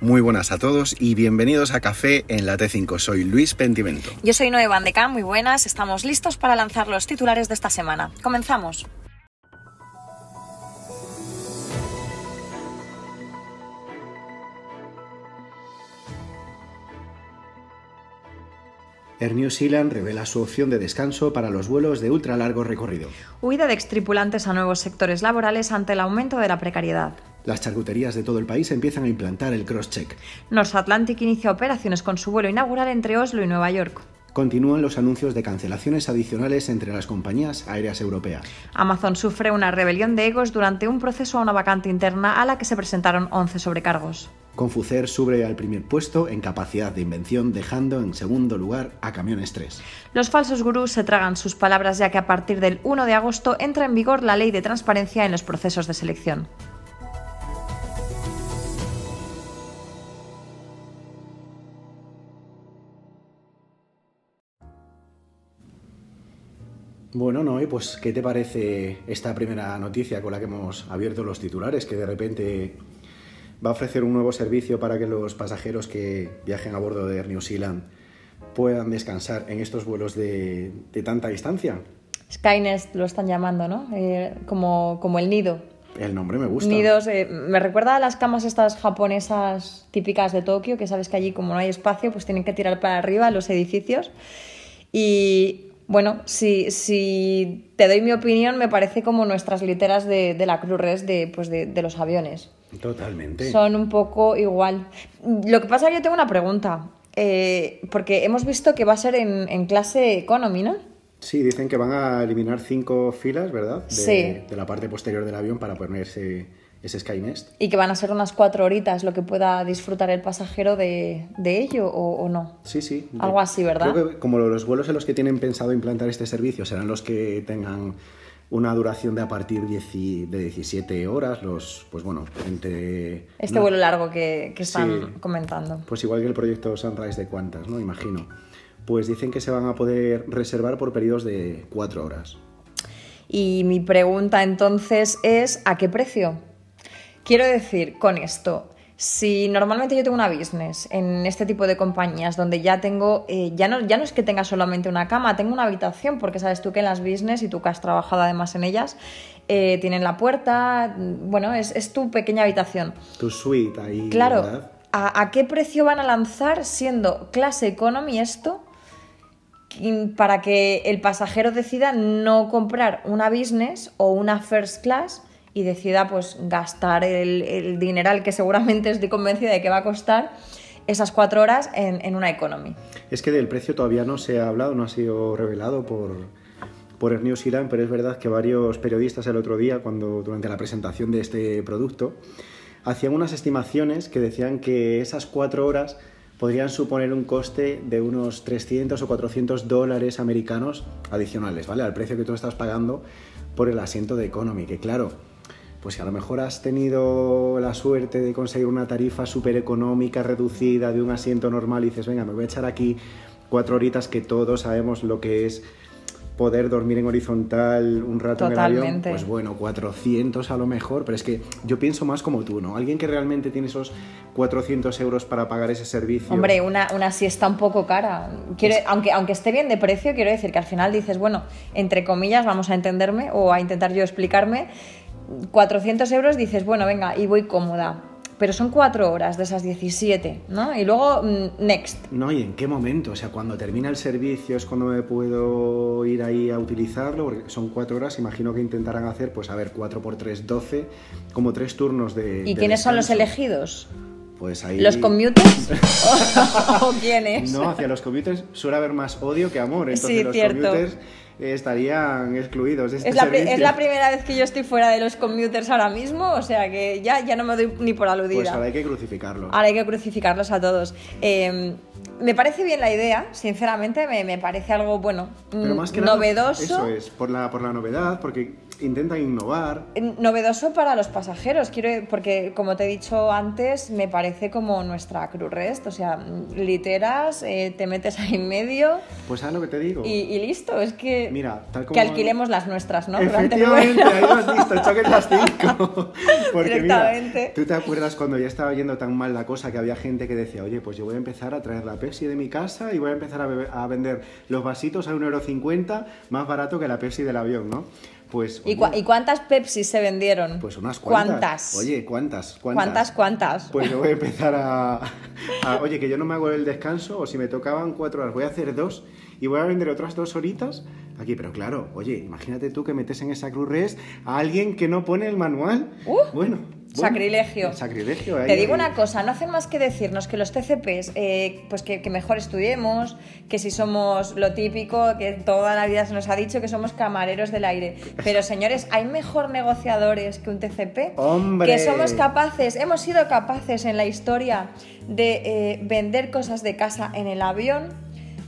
Muy buenas a todos y bienvenidos a Café en la T5. Soy Luis Pentimento. Yo soy Noé Van de Camp, muy buenas. Estamos listos para lanzar los titulares de esta semana. Comenzamos. Air New Zealand revela su opción de descanso para los vuelos de ultra largo recorrido. Huida de extripulantes a nuevos sectores laborales ante el aumento de la precariedad. Las charcuterías de todo el país empiezan a implantar el cross-check. North Atlantic inicia operaciones con su vuelo inaugural entre Oslo y Nueva York. Continúan los anuncios de cancelaciones adicionales entre las compañías aéreas europeas. Amazon sufre una rebelión de egos durante un proceso a una vacante interna a la que se presentaron 11 sobrecargos. Confucer sube al primer puesto en capacidad de invención, dejando en segundo lugar a Camiones 3. Los falsos gurús se tragan sus palabras ya que a partir del 1 de agosto entra en vigor la ley de transparencia en los procesos de selección. Bueno, Noé, pues ¿qué te parece esta primera noticia con la que hemos abierto los titulares? Que de repente va a ofrecer un nuevo servicio para que los pasajeros que viajen a bordo de Air New Zealand puedan descansar en estos vuelos de, tanta distancia. Skynest lo están llamando, ¿no? Eh, como, como el nido. El nombre me gusta. Nidos, eh, me recuerda a las camas estas japonesas típicas de Tokio, que sabes que allí como no hay espacio, pues tienen que tirar para arriba los edificios. Y bueno, si, si te doy mi opinión, me parece como nuestras literas de, la Cruz Res de, pues de, los aviones. Totalmente. Son un poco igual. Lo que pasa es que yo tengo una pregunta. Eh, porque hemos visto que va a ser en, clase economy, ¿no? Sí, dicen que van a eliminar cinco filas, ¿verdad? De, sí. De la parte posterior del avión para ponerse ese Skynest. Y que van a ser unas cuatro horitas lo que pueda disfrutar el pasajero de, ello o, no. Sí, sí. Algo así, ¿verdad? Creo que como los vuelos en los que tienen pensado implantar este servicio serán los que tengan una duración de a partir de 17 horas, los, pues bueno, entre... Este vuelo largo que, están comentando. Pues igual que el proyecto Sunrise de Cuantas, ¿no? Imagino. Pues dicen que se van a poder reservar por periodos de cuatro horas. Y mi pregunta entonces es, ¿a qué precio? Quiero decir con esto, si normalmente yo tengo una business en este tipo de compañías donde ya tengo, eh, ya, no, ya no es que tenga solamente una cama, tengo una habitación, porque sabes tú que en las business y tú que has trabajado además en ellas, eh, tienen la puerta, bueno, es, tu pequeña habitación. Tu suite ahí. Claro, ¿a, ¿a qué precio van a lanzar siendo clase economy esto? para que el pasajero decida no comprar una business o una first class y decida pues gastar el, el dineral que seguramente estoy convencida de que va a costar esas cuatro horas en, en, una economy. Es que del precio todavía no se ha hablado, no ha sido revelado por, por el New Zealand, pero es verdad que varios periodistas el otro día, cuando durante la presentación de este producto, hacían unas estimaciones que decían que esas cuatro horas podrían suponer un coste de unos 300 o 400 dólares americanos adicionales, ¿vale? Al precio que tú estás pagando por el asiento de economy, que claro, pues si a lo mejor has tenido la suerte de conseguir una tarifa súper económica, reducida, de un asiento normal, y dices, venga, me voy a echar aquí cuatro horitas que todos sabemos lo que es poder dormir en horizontal un rato en el avión, pues bueno, 400 a lo mejor, pero es que yo pienso más como tú, ¿no? Alguien que realmente tiene esos 400 euros para pagar ese servicio. Hombre, una, una siesta un poco cara. aunque, aunque esté bien de precio, quiero decir que al final dices, bueno, entre comillas, vamos a entenderme o a intentar yo explicarme, 400 euros dices, bueno, venga, y voy cómoda. Pero son cuatro horas de esas 17, ¿no? Y luego, mm, next. No, ¿y en qué momento? O sea, cuando termina el servicio es cuando me puedo ir ahí a utilizarlo, porque son cuatro horas, imagino que intentarán hacer, pues a ver, 4 por 3, 12, como tres turnos de... ¿Y quiénes son los elegidos? Pues ahí... ¿Los commuters? ¿O quiénes? No, hacia los commuters suele haber más odio que amor. Entonces sí, los cierto estarían excluidos. Este es, la es, la primera vez que yo estoy fuera de los commuters ahora mismo, o sea que ya, ya no me doy ni por aludida. Pues ahora hay que crucificarlos. Ahora hay que crucificarlos a todos. Em, me parece bien la idea, sinceramente, me, me parece algo, bueno, Pero más que novedoso. eso es, por la, por la novedad, porque intentan innovar. Novedoso para los pasajeros, quiero porque como te he dicho antes, me parece como nuestra Cruz Rest, o sea, literas, eh, te metes ahí en medio. Pues sabes lo que te digo. Y, y listo, es que Mira, tal como que alquilemos las nuestras, ¿no? Efectivamente, ahí lo has visto, choques las cinco. Porque Directamente. mira, tú te acuerdas cuando ya estaba yendo tan mal la cosa que había gente que decía, oye, pues yo voy a empezar a traer la Pepsi de mi casa y voy a empezar a vender los vasitos a 1,50€ más barato que la Pepsi del avión, ¿no? Pues, ¿Y, cuántas Pepsi se vendieron? pues unas cuantas. ¿Cuántas? Oye, ¿cuántas? ¿cuántas? ¿Cuántas, cuántas? Pues yo voy a empezar a, a- Oye, que yo no me hago el descanso, o si me tocaban cuatro horas, voy a hacer dos y voy a vender otras dos horitas aquí. Pero claro, oye, imagínate tú que metes en esa Cruz Rest a alguien que no pone el manual. Uh, bueno. Bueno, sacrilegio. Sacrilegio. Te digo una cosa, no hacen más que decirnos que los TCPs, eh, pues que, que mejor estudiemos, que si somos lo típico, que toda la vida se nos ha dicho que somos camareros del aire. Pero señores, ¿hay mejor negociadores que un TCP? ¡Hombre! Que somos capaces, hemos sido capaces en la historia de eh, vender cosas de casa en el avión,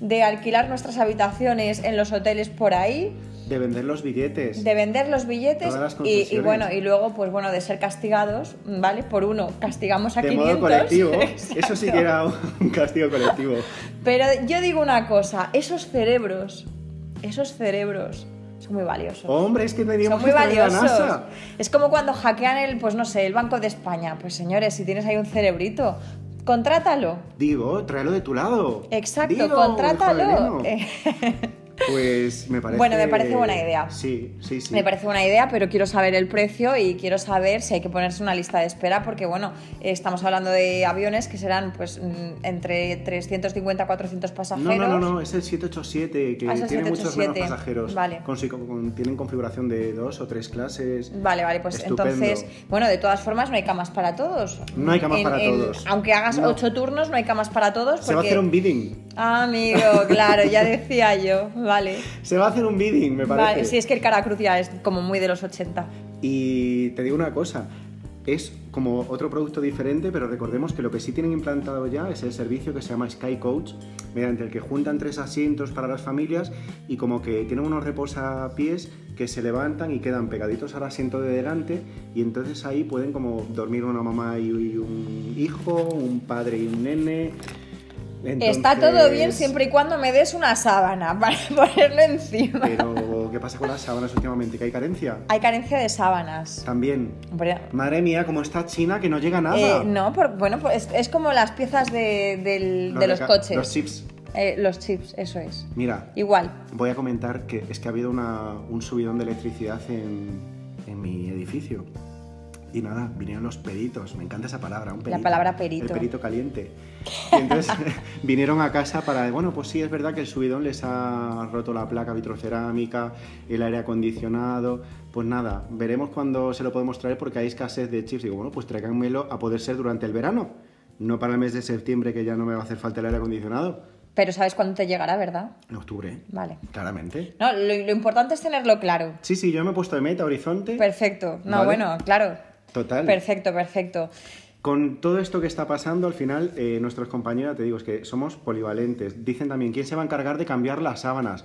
de alquilar nuestras habitaciones en los hoteles por ahí De vender los billetes. de vender los billetes y, bueno y luego pues bueno de ser castigados vale por uno castigamos a de 500 modo colectivo. Eso sí que era un castigo colectivo. pero yo digo una cosa esos cerebros esos cerebros son muy valiosos Hombre, es que son teníamos muy que traer la valiosos. NASA. Es como cuando hackean el, pues no sé, el Banco de España. Pues señores, si tienes ahí un cerebrito, contrátalo. Digo, tráelo de tu lado. Exacto, contrátalo. Pues me parece. Bueno, me parece buena idea. Sí, sí, sí. Me parece buena idea, pero quiero saber el precio y quiero saber si hay que ponerse una lista de espera, porque bueno, estamos hablando de aviones que serán pues mm, entre 350 400 No, pasajeros. no, no, no, es el 787 que Ah, el tiene muchos menos 787. pasajeros. Vale. Con, si- con- tienen configuración de dos o tres clases. Vale, vale, pues Estupendo. entonces, bueno, de todas formas no hay camas para todos. No hay camas para todos. Aunque hagas No. ocho turnos, no hay camas para todos. Se va a hacer un bidding. Ah, amigo, claro, ya decía yo, vale. Se va a hacer un bidding, me parece. Vale, sí, es que el Caracruz ya es como muy de los 80. Y te digo una cosa, es como otro producto diferente, pero recordemos que lo que sí tienen implantado ya es el servicio que se llama Sky Coach, mediante el que juntan tres asientos para las familias y como que tienen unos reposapiés que se levantan y quedan pegaditos al asiento de delante y entonces ahí pueden como dormir una mamá y un hijo, un padre y un nene. Está todo bien siempre y cuando me des una sábana para ponerlo encima. Pero, ¿qué pasa con las sábanas últimamente? ¿Que hay carencia? Hay carencia de sábanas. También. Madre mía, cómo está China que no llega nada. eh, no, por- bueno, pues es, es como las piezas de, del- Los de los ca- coches. Los chips. Eh, los chips, eso es. Mira, Igual. voy a comentar que es que ha habido una- un subidón de electricidad en, en mi edificio. Y nada, vinieron los peritos, me encanta esa palabra, un perito. palabra perito. El perito caliente. Y entonces vinieron a casa para, bueno, pues sí, es verdad que el subidón les ha roto la placa vitrocerámica, el aire acondicionado. Pues nada, veremos cuándo se lo podemos traer porque hay escasez de chips. Digo, bueno, pues tráiganmelo a poder ser durante el verano, no para el mes de septiembre que ya no me va a hacer falta el aire acondicionado. Pero sabes cuándo te llegará, ¿verdad? En octubre. Vale. Claramente. No, lo, lo importante es tenerlo claro. Sí, sí, yo me he puesto de meta, horizonte. Perfecto. No, Vale. bueno, claro. Total. Perfecto, perfecto. Con todo esto que está pasando, al final, eh, nuestros compañeros, te digo, es que somos polivalentes. Dicen también, ¿quién se va a encargar de cambiar las sábanas?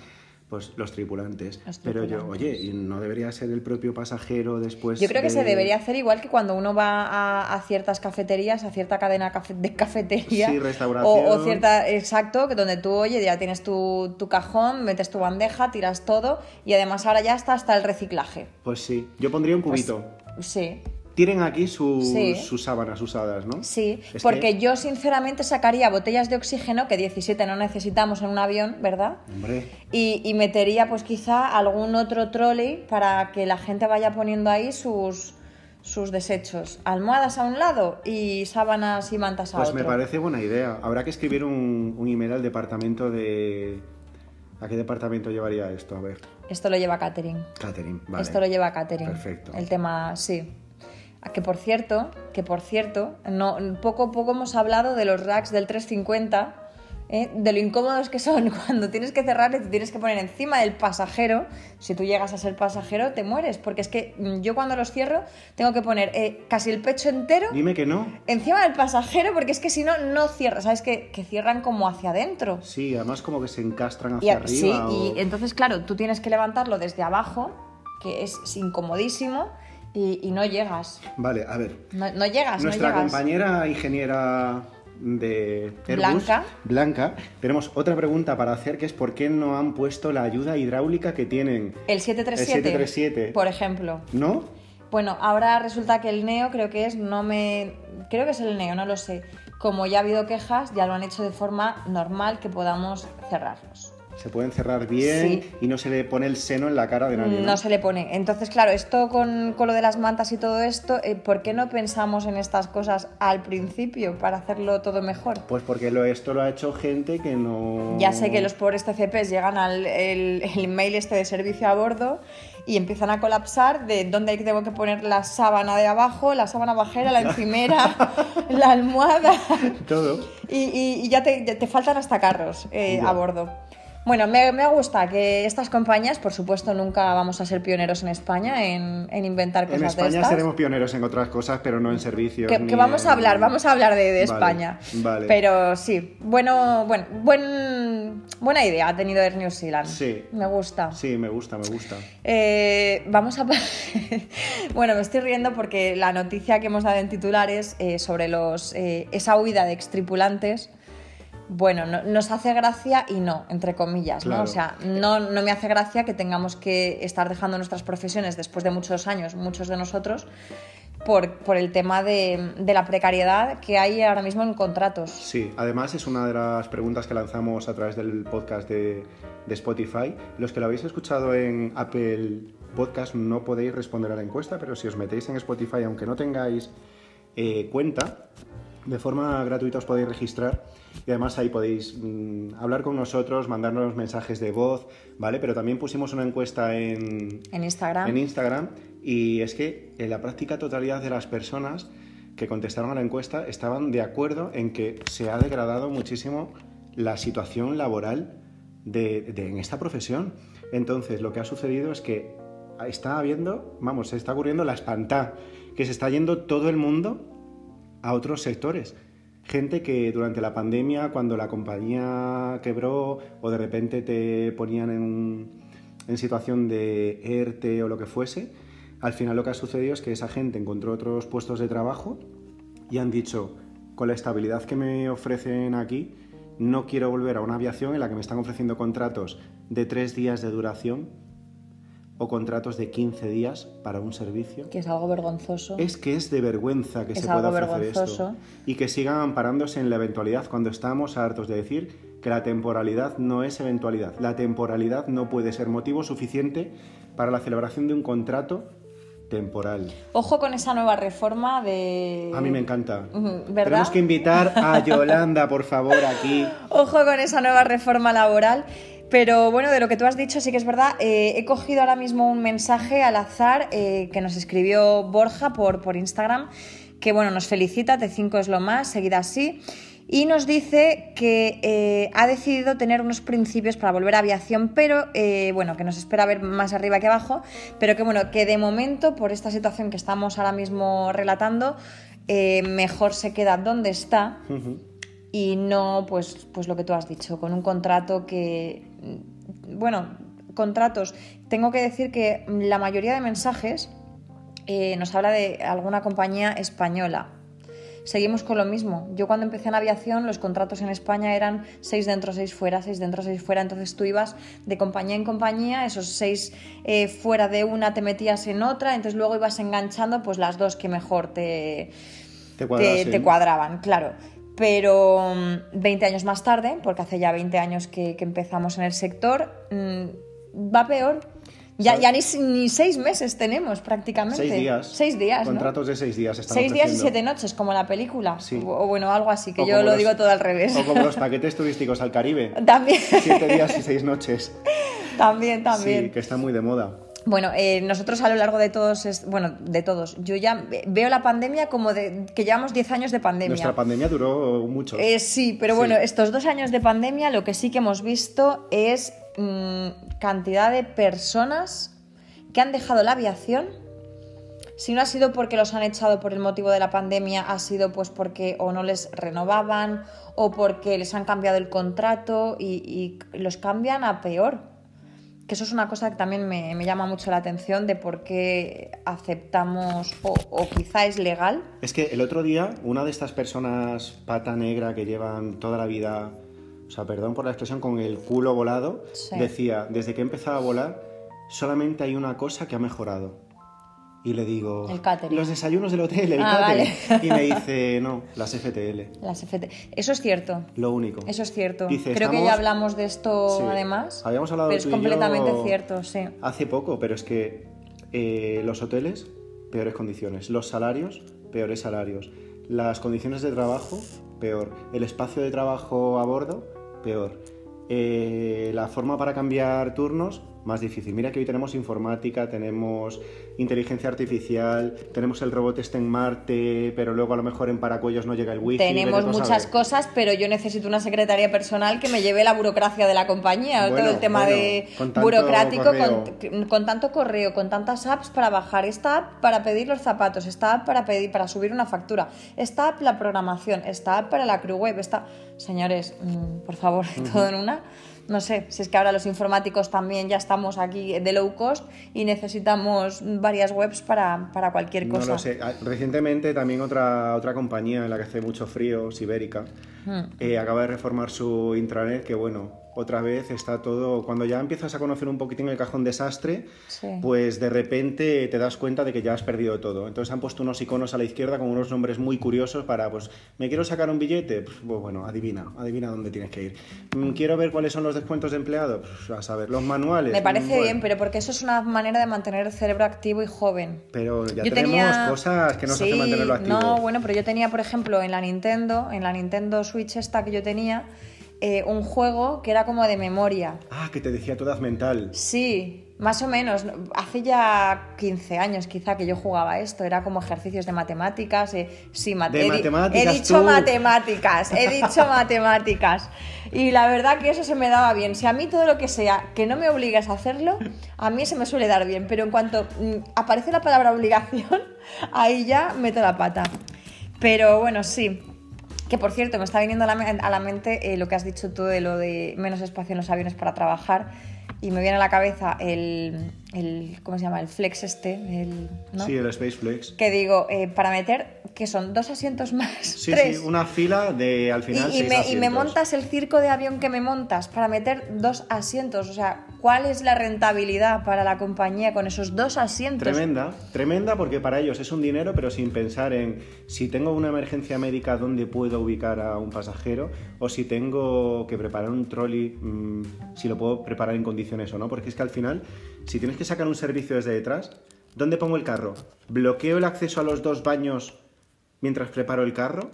Pues los tripulantes. Los Pero yo, oye, ¿y no debería ser el propio pasajero después? Yo creo que se debería hacer igual que cuando uno va a, a ciertas cafeterías, a cierta cadena cafe- de cafetería. Sí, restauración. O, o cierta, exacto, que donde tú, oye, ya tienes tu, tu cajón, metes tu bandeja, tiras todo y además ahora ya está hasta el reciclaje. Pues sí, yo pondría un Pues, cubito. Sí, Tienen aquí sus, Sí. sus sábanas usadas, ¿no? sí, Es porque que- yo sinceramente sacaría botellas de oxígeno, que 17 no necesitamos en un avión, ¿verdad? Hombre, Y, y metería pues quizá algún otro trolley para que la gente vaya poniendo ahí sus, sus desechos. Almohadas a un lado y sábanas y mantas a pues otro. me parece buena idea. Habrá que escribir un, un email al departamento de... ¿A qué departamento llevaría esto? A ver, Esto lo lleva Catherine. Catherine, vale. Esto lo lleva Catherine. Perfecto. El tema, sí. Que por cierto, que por cierto, no, poco a poco hemos hablado de los racks del 350, ¿eh? de lo incómodos que son cuando tienes que cerrar y te tienes que poner encima del pasajero. Si tú llegas a ser pasajero, te mueres, porque es que mm, yo cuando los cierro tengo que poner eh, casi el pecho entero Dime que no. encima del pasajero, porque es que si no, no cierra. ¿Sabes? Que, que cierran como hacia adentro. Sí, además como que se encastran Y, hacia sí, arriba. o- y entonces, claro, tú tienes que levantarlo desde abajo que es incomodísimo y, y no llegas. Vale, a ver. No, no llegas, Nuestra no llegas. compañera ingeniera de Airbus, Blanca. Blanca, tenemos otra pregunta para hacer que es ¿por qué no han puesto la ayuda hidráulica que tienen? El 737, El 737. por ejemplo. ¿No? Bueno, ahora resulta que el Neo creo que es, no me... Creo que es el Neo, no lo sé. Como ya ha habido quejas, ya lo han hecho de forma normal que podamos cerrarlos. Se pueden cerrar bien Sí. y no se le pone el seno en la cara de nadie. ¿no? No se le pone. Entonces, claro, esto con, con lo de las mantas y todo esto, eh, ¿por qué no pensamos en estas cosas al principio para hacerlo todo mejor? Pues porque lo, esto lo ha hecho gente que no... Ya sé que los pobres TCPs llegan al el, el mail este de servicio a bordo y empiezan a colapsar de dónde tengo que poner la sábana de abajo, la sábana bajera, la encimera, la almohada Todo. y, y- y ya te, te faltan hasta carros eh, a bordo. Bueno, me, me gusta que estas compañías, por supuesto, nunca vamos a ser pioneros en España en, en inventar cosas En de España estas. seremos pioneros en otras cosas, pero no en servicios. Que, ni que vamos a hablar, vamos a hablar de, de Vale, España. vale. Pero sí, bueno, bueno, buen, buena idea ha tenido Air New Zealand. Sí. Me gusta. Sí, me gusta, me gusta. Eh, vamos a. bueno, me estoy riendo porque la noticia que hemos dado en titulares eh, sobre los, eh, esa huida de extripulantes. Bueno, no- nos hace gracia y no, entre comillas, ¿no? O sea, no, no me hace gracia que tengamos que estar dejando nuestras profesiones después de muchos años, muchos de nosotros, por, por el tema de, de la precariedad que hay ahora mismo en contratos. Sí, además es una de las preguntas que lanzamos a través del podcast de, de Spotify. Los que lo habéis escuchado en Apple Podcast no podéis responder a la encuesta, pero si os metéis en Spotify, aunque no tengáis eh, cuenta, de forma gratuita os podéis registrar y además ahí podéis mm, hablar con nosotros, mandarnos mensajes de voz, ¿vale? Pero también pusimos una encuesta en, En Instagram. en Instagram y es que en la práctica totalidad de las personas que contestaron a la encuesta estaban de acuerdo en que se ha degradado muchísimo la situación laboral de, de- en esta profesión. Entonces, lo que ha sucedido es que está habiendo, vamos, se está ocurriendo la espantá, que se está yendo todo el mundo a otros sectores. Gente que durante la pandemia, cuando la compañía quebró o de repente te ponían en, situación de ERTE o lo que fuese, al final lo que ha sucedido es que esa gente encontró otros puestos de trabajo y han dicho, con la estabilidad que me ofrecen aquí, no quiero volver a una aviación en la que me están ofreciendo contratos de tres días de duración o contratos de 15 días para un servicio. Que es algo vergonzoso. Es que es de vergüenza que Es se pueda ofrecer vergonzoso. esto. Y que sigan amparándose en la eventualidad cuando estamos hartos de decir que la temporalidad no es eventualidad. La temporalidad no puede ser motivo suficiente para la celebración de un contrato temporal. Ojo con esa nueva reforma de... A mí me encanta. Tenemos que invitar a Yolanda, por favor, aquí. Ojo con esa nueva reforma laboral. Pero bueno, de lo que tú has dicho, sí que es verdad. eh, he cogido ahora mismo un mensaje al azar eh, que nos escribió Borja por, por Instagram, que bueno, nos felicita, T5 es lo más, seguida así. Y nos dice que eh, ha decidido tener unos principios para volver a aviación, pero bueno, que nos espera ver más arriba que abajo, pero que bueno, que de momento, por esta situación que estamos ahora mismo relatando, mejor se queda donde está y no pues pues lo que tú has dicho con un contrato que bueno contratos. Tengo que decir que la mayoría de mensajes eh, nos habla de alguna compañía española. Seguimos con lo mismo. Yo cuando empecé en aviación los contratos en España eran seis dentro seis fuera seis dentro seis fuera. Entonces tú ibas de compañía en compañía esos seis eh, fuera de una te metías en otra entonces luego ibas enganchando pues las dos que mejor te Te te cuadraban, claro. Pero mm, 20 años más tarde, porque hace ya 20 años que, que empezamos en el sector, mm, va peor. Ya, ya ni, ni seis meses tenemos prácticamente. Seis días. Seis días, ¿no? Contratos de seis días. están Seis días y siete noches, como la película. Sí. O, o bueno, algo así, que O yo lo los- digo todo al revés. O como los paquetes turísticos al Caribe. También, Siete días y seis noches. también, también. Sí, que está muy de moda. Bueno, eh, nosotros a lo largo de todos, es- bueno, de todos, yo ya ve- veo la pandemia como de que llevamos 10 años de pandemia. Nuestra pandemia duró mucho. Eh, sí, pero Sí. bueno, estos dos años de pandemia lo que sí que hemos visto es mm, cantidad de personas que han dejado la aviación. Si no ha sido porque los han echado por el motivo de la pandemia, ha sido pues porque o no les renovaban o porque les han cambiado el contrato y, y los cambian a peor. Que eso es una cosa que también me, me llama mucho la atención de por qué aceptamos o, o quizá es legal. Es que el otro día, una de estas personas pata negra que llevan toda la vida, o sea, perdón por la expresión, con el culo volado, Sí. decía, desde que he empezado a volar, solamente hay una cosa que ha mejorado. Y le digo, El catering. los desayunos del hotel, el Ah, catering. vale. Y me dice, no, las FTL, Las FT. Eso es cierto. lo único. Eso es cierto. Dice, Creo que ya hablamos de esto Sí. además. Habíamos hablado pero es tú y yo completamente cierto, sí. Hace poco, pero es que eh, los hoteles, peores condiciones. Los salarios, peores salarios. Las condiciones de trabajo, peor. El espacio de trabajo a bordo, peor. Eh, la forma para cambiar turnos, más difícil. Mira que hoy tenemos informática, tenemos inteligencia artificial, tenemos el robot este en Marte, pero luego a lo mejor en Paracuellos no llega el wifi. Tenemos muchas cosas, pero yo necesito una secretaria personal que me lleve la burocracia de la compañía, todo Bueno, el tema bueno, de con burocrático, con, con tanto correo, con tantas apps para bajar, esta app para pedir los zapatos, esta app para pedir, para subir una factura, esta app la programación, esta app para la crew web, esta... Señores, mm, por favor, todo en una. No sé, si es que ahora los informáticos también ya estamos aquí de low cost y necesitamos varias webs para, para cualquier cosa. No lo sé. Ah, Recientemente también otra, otra compañía en la que hace mucho frío, Sibérica. Eh, acaba de reformar su intranet que bueno, otra vez está todo... Cuando ya empiezas a conocer un poquitín el cajón desastre, Sí. pues de repente te das cuenta de que ya has perdido todo. Entonces han puesto unos iconos a la izquierda con unos nombres muy curiosos para, pues, ¿me quiero sacar un billete? Pues, pues, bueno, adivina, adivina dónde tienes que ir. Mm, ¿Quiero ver cuáles son los descuentos de empleado? Pues, a saber, los manuales. Me parece bueno, bien, pero porque eso es una manera de mantener el cerebro activo y joven. Pero ya Yo tenemos tenía- cosas que nos Sí, hacen mantenerlo activo. No, bueno, pero yo tenía, por ejemplo, en la Nintendo, en la Nintendo Switch esta que yo tenía, eh, un juego que era como de memoria. Ah, que te decía tu edad mental. Sí, más o menos. Hace ya 15 años quizá que yo jugaba esto. Era como ejercicios de matemáticas. eh, sí, De matemáticas, he dicho tú. matemáticas. He dicho matemáticas. Y la verdad que eso se me daba bien. Si a mí todo lo que sea que no me obligues a hacerlo, a mí se me suele dar bien. Pero en cuanto mm, aparece la palabra obligación, ahí ya meto la pata. Pero bueno, sí. Que por cierto, me está viniendo a la, mente eh, lo que has dicho tú de lo de menos espacio en los aviones para trabajar. Y me viene a la cabeza el, el ¿cómo se llama? El flex este, el, ¿no? Sí, el Space Flex. Que digo, eh, para meter, que son dos asientos más, Sí, tres. sí, una fila de al final y, seis me, y me montas el circo de avión que me montas para meter dos asientos. O sea, ¿cuál es la rentabilidad para la compañía con esos dos asientos? Tremenda, tremenda porque para ellos es un dinero, pero sin pensar en si tengo una emergencia médica dónde puedo ubicar a un pasajero o si tengo que preparar un trolley, mm, si lo puedo preparar en condiciones o no, porque es que al final, si tienes que sacar un servicio desde detrás, ¿dónde pongo el carro? ¿Bloqueo el acceso a los dos baños mientras preparo el carro?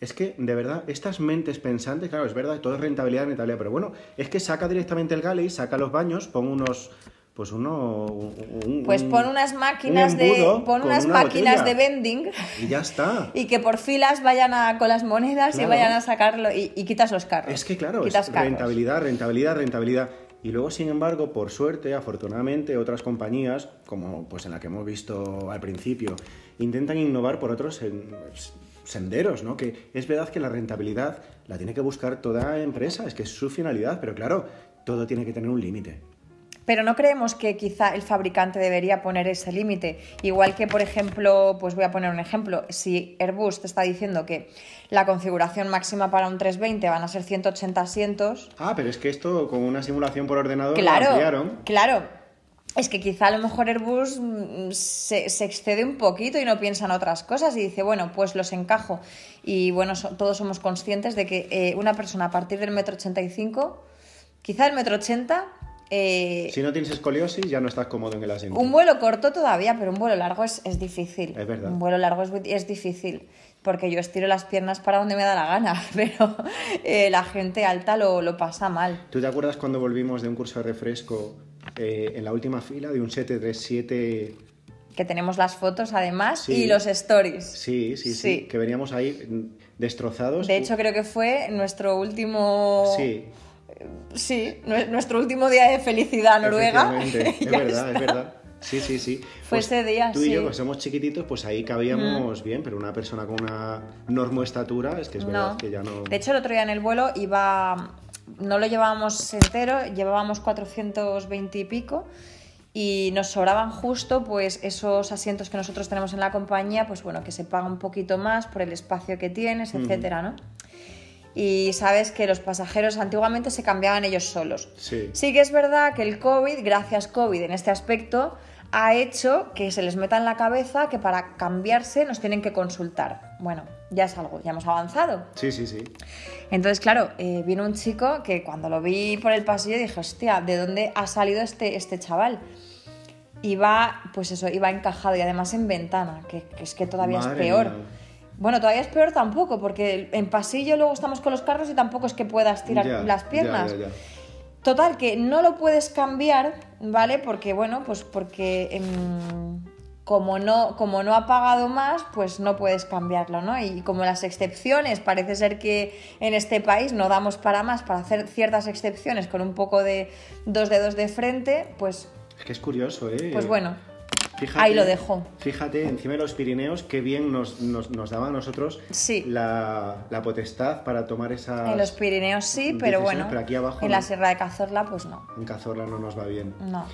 Es que, de verdad, estas mentes pensantes, claro, es verdad, todo es rentabilidad, rentabilidad, pero bueno, es que saca directamente el galley, saca los baños, pon unos, pues uno... un- Pues pon unas máquinas un de. Pon unas una máquinas botella. de vending. Y ya está. Y que por filas vayan a, con las monedas Claro. y vayan a sacarlo y, y quitas los carros. Es que claro, es carros. rentabilidad, rentabilidad, rentabilidad. Y luego, sin embargo, por suerte, afortunadamente, otras compañías, como pues en la que hemos visto al principio, intentan innovar por otros sen- senderos, ¿no? Que es verdad que la rentabilidad la tiene que buscar toda empresa, es que es su finalidad, pero claro, todo tiene que tener un límite. Pero no creemos que quizá el fabricante debería poner ese límite. Igual que, por ejemplo, pues voy a poner un ejemplo. Si Airbus te está diciendo que la configuración máxima para un 320 van a ser 180 asientos, Ah, pero es que esto con una simulación por ordenador lo claro, ampliaron. claro. Es que quizá a lo mejor Airbus mm, se, se excede un poquito y no piensa en otras cosas y dice, bueno, pues los encajo. Y bueno, so- todos somos conscientes de que eh, una persona a partir del metro 85, quizá el metro 80, eh, Si no tienes escoliosis, ya no estás cómodo en el asiento. un vuelo corto todavía, pero un vuelo largo es, es difícil. Es verdad. Un vuelo largo es, es difícil. Porque yo estiro las piernas para donde me da la gana, pero eh, la gente alta lo, lo pasa mal. ¿Tú te acuerdas cuando volvimos de un curso de refresco eh, en la última fila de un 737? Que tenemos las fotos además Sí. y los stories. Sí, sí, sí, Sí. que veníamos ahí destrozados. De hecho, creo que fue nuestro último. sí, Sí, nue- nuestro último día de felicidad Noruega. es verdad, está. es verdad. Sí, sí, sí. Fue ese día, Tú y yo, que somos chiquititos, pues ahí cabíamos bien, pero una persona con una normoestatura es que es verdad No. que ya no... De hecho, el otro día en el vuelo iba. no lo llevábamos entero, llevábamos 420 y pico y nos sobraban justo pues esos asientos que nosotros tenemos en la compañía, pues bueno, que se paga un poquito más por el espacio que tienes, etcétera, ¿no? Y sabes que los pasajeros antiguamente se cambiaban ellos solos. Sí. Sí que es verdad que el COVID, gracias COVID en este aspecto, ha hecho que se les meta en la cabeza que para cambiarse nos tienen que consultar. Bueno, ya es algo, ya hemos avanzado. Sí, sí, sí. Entonces, claro, eh, vino un chico que cuando lo vi por el pasillo dije, hostia, ¿de dónde ha salido este, este chaval? Iba, pues eso, iba encajado y además en ventana, que, que es que todavía Madre es peor. mía. Bueno, todavía es peor tampoco, porque en pasillo luego estamos con los carros y tampoco es que puedas tirar Ya, las piernas. ya, ya. Total, que no lo puedes cambiar, ¿vale? Porque, bueno, pues porque em, como, no, como no ha pagado más, pues no puedes cambiarlo, ¿no? Y como las excepciones, parece ser que en este país no damos para más, para hacer ciertas excepciones con un poco de dos dedos de frente, pues, Es que es curioso, ¿eh? pues bueno, Fíjate- ahí lo dejo. Fíjate, encima de los Pirineos, qué bien nos, nos, nos daba a nosotros Sí. la, la potestad para tomar esa. En los Pirineos sí, pero bueno, pero aquí abajo en no. la Sierra de Cazorla, pues no, En Cazorla no nos va bien. no.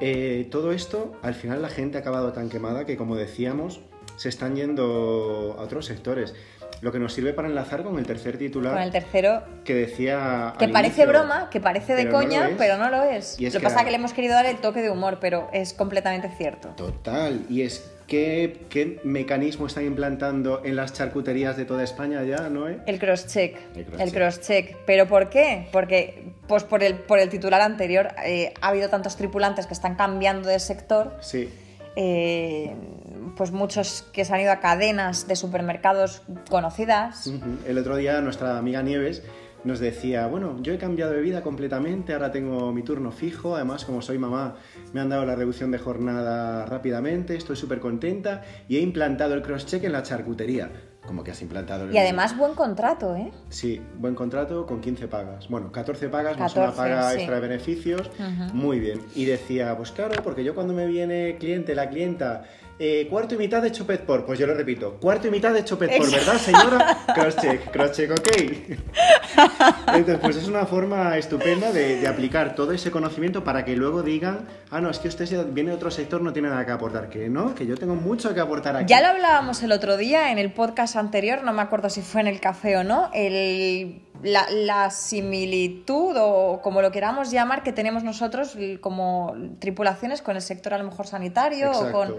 Eh, todo esto, al final la gente ha acabado tan quemada que, como decíamos, se están yendo a otros sectores. Lo que nos sirve para enlazar con el tercer titular Con el tercero, que decía. que parece inicio, broma, que parece de pero no lo coña, pero no lo es. Y es lo que pasa es que le hemos querido dar el toque de humor, pero es completamente cierto. Total, y es ¿qué, qué mecanismo están implantando en las charcuterías de toda España ya, ¿no? eh? El cross-check. El cross-check. ¿Pero por qué? Porque, pues por el, por el titular anterior, eh, ha habido tantos tripulantes que están cambiando de sector, Sí, eh, pues muchos que se han ido a cadenas de supermercados conocidas. El otro día nuestra amiga Nieves nos decía, bueno, yo he cambiado de vida completamente, ahora tengo mi turno fijo, además como soy mamá me han dado la reducción de jornada rápidamente, estoy súper contenta y he implantado el cross-check en la charcutería. Como que has implantado el... Y además buen contrato, ¿eh? Sí, buen contrato con 15 pagas. Bueno, 14 pagas más una 14, paga sí. extra de beneficios. Muy bien. Y decía, pues claro, porque yo cuando me viene cliente, la clienta, eh, cuarto y mitad de chopet por, pues yo lo repito, cuarto y mitad de chopet por, ¿verdad, señora? Crosscheck, crosscheck, ok. Entonces, pues es una forma estupenda de, de aplicar todo ese conocimiento para que luego digan, ah, no, es que usted viene de otro sector, no tiene nada que aportar. Que no, que yo tengo mucho que aportar aquí. Ya lo hablábamos el otro día en el podcast anterior, no me acuerdo si fue en el café o no, el, la, la similitud o como lo queramos llamar que tenemos nosotros como tripulaciones con el sector a lo mejor sanitario o con...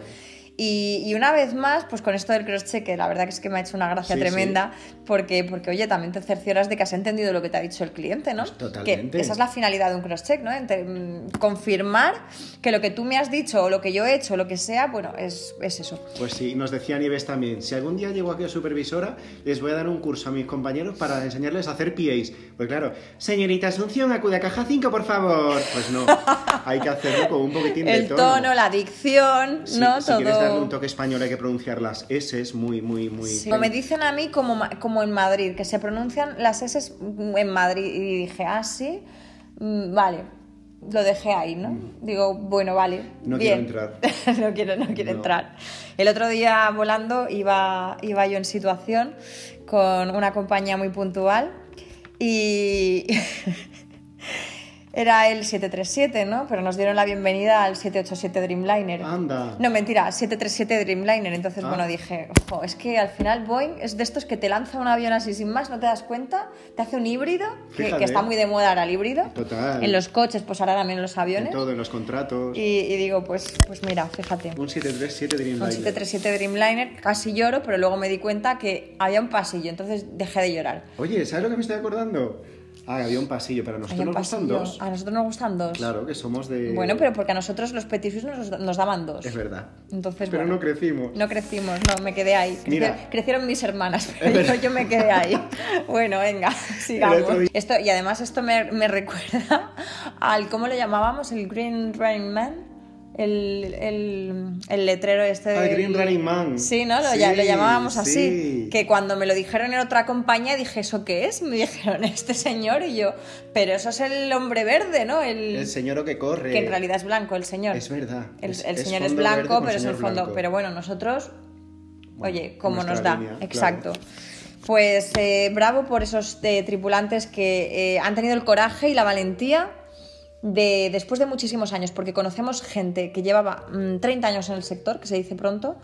Y, y una vez más, pues con esto del cross-check, que la verdad que es que me ha hecho una gracia Sí, tremenda, porque, porque, oye, también te cercioras de que has entendido lo que te ha dicho el cliente, ¿no? Pues totalmente. Que esa es la finalidad de un cross-check, ¿no? Ente- mm, confirmar que lo que tú me has dicho o lo que yo he hecho o lo que sea, bueno, es, es eso. Pues sí, nos decía Nieves también, si algún día llego aquí a supervisora, les voy a dar un curso a mis compañeros para enseñarles a hacer PAs. Pues claro, señorita Asunción, acude a caja 5, por favor. Pues no, hay que hacerlo con un poquitín de el tono. tono, la dicción, Si, ¿no? si Todo. Darle un toque español hay que pronunciar las S, muy, muy, muy... Sí. Me dicen a mí, como, como en Madrid, que se pronuncian las S en Madrid. Y dije, ah, sí, Mm, vale. Lo dejé ahí, ¿no? Digo, bueno, vale. No bien. quiero no quiero, no quiero No. entrar. El otro día volando iba, iba yo en situación con una compañía muy puntual y era el 737, ¿no? Pero nos dieron la bienvenida al 787 Dreamliner. Anda. No, mentira, 737 Dreamliner. Entonces, Ah. bueno, dije, ojo, es que al final Boeing es de estos que te lanza un avión así sin más, no te das cuenta, te hace un híbrido, que, está muy de moda ahora el híbrido. Total. En los coches, pues ahora también en los En aviones. todo, en los contratos. Y, y digo, pues, pues mira, fíjate. Un 737 Un Dreamliner. 737 Dreamliner, casi lloro, pero luego me di cuenta que había un pasillo, entonces dejé de llorar. Oye, ¿sabes lo que me estoy acordando? Ah, había un pasillo, pero a nosotros nos gustan dos. A nosotros nos gustan dos. Claro, que somos de... Bueno, pero porque a nosotros los petit nos, nos daban dos. Es verdad. Entonces, pero bueno. no crecimos. No crecimos, no, me quedé ahí. Mira. Crecieron mis hermanas, pero yo, yo me quedé ahí. Bueno, venga, sigamos. día- Esto, y además esto me, me recuerda al, ¿cómo lo llamábamos? El Green Running Man. El, el, el letrero este Ah, de... Green Running Man. Sí, ¿no? Lo, Sí, ya- lo llamábamos así. sí. Que cuando me lo dijeron en otra compañía dije, ¿eso qué es? Me dijeron, este señor y yo, pero eso es el hombre verde, ¿no? El, El señor que corre. que en realidad es blanco, el señor. Es verdad. El, Es- el es señor es blanco, pero es el fondo. blanco. Pero bueno, nosotros, Bueno, oye, como nos da. línea, claro. Exacto. Pues eh, bravo por esos eh, tripulantes que eh, han tenido el coraje y la valentía de, después de muchísimos años, porque conocemos gente que llevaba mm, 30 años en el sector, que se dice pronto,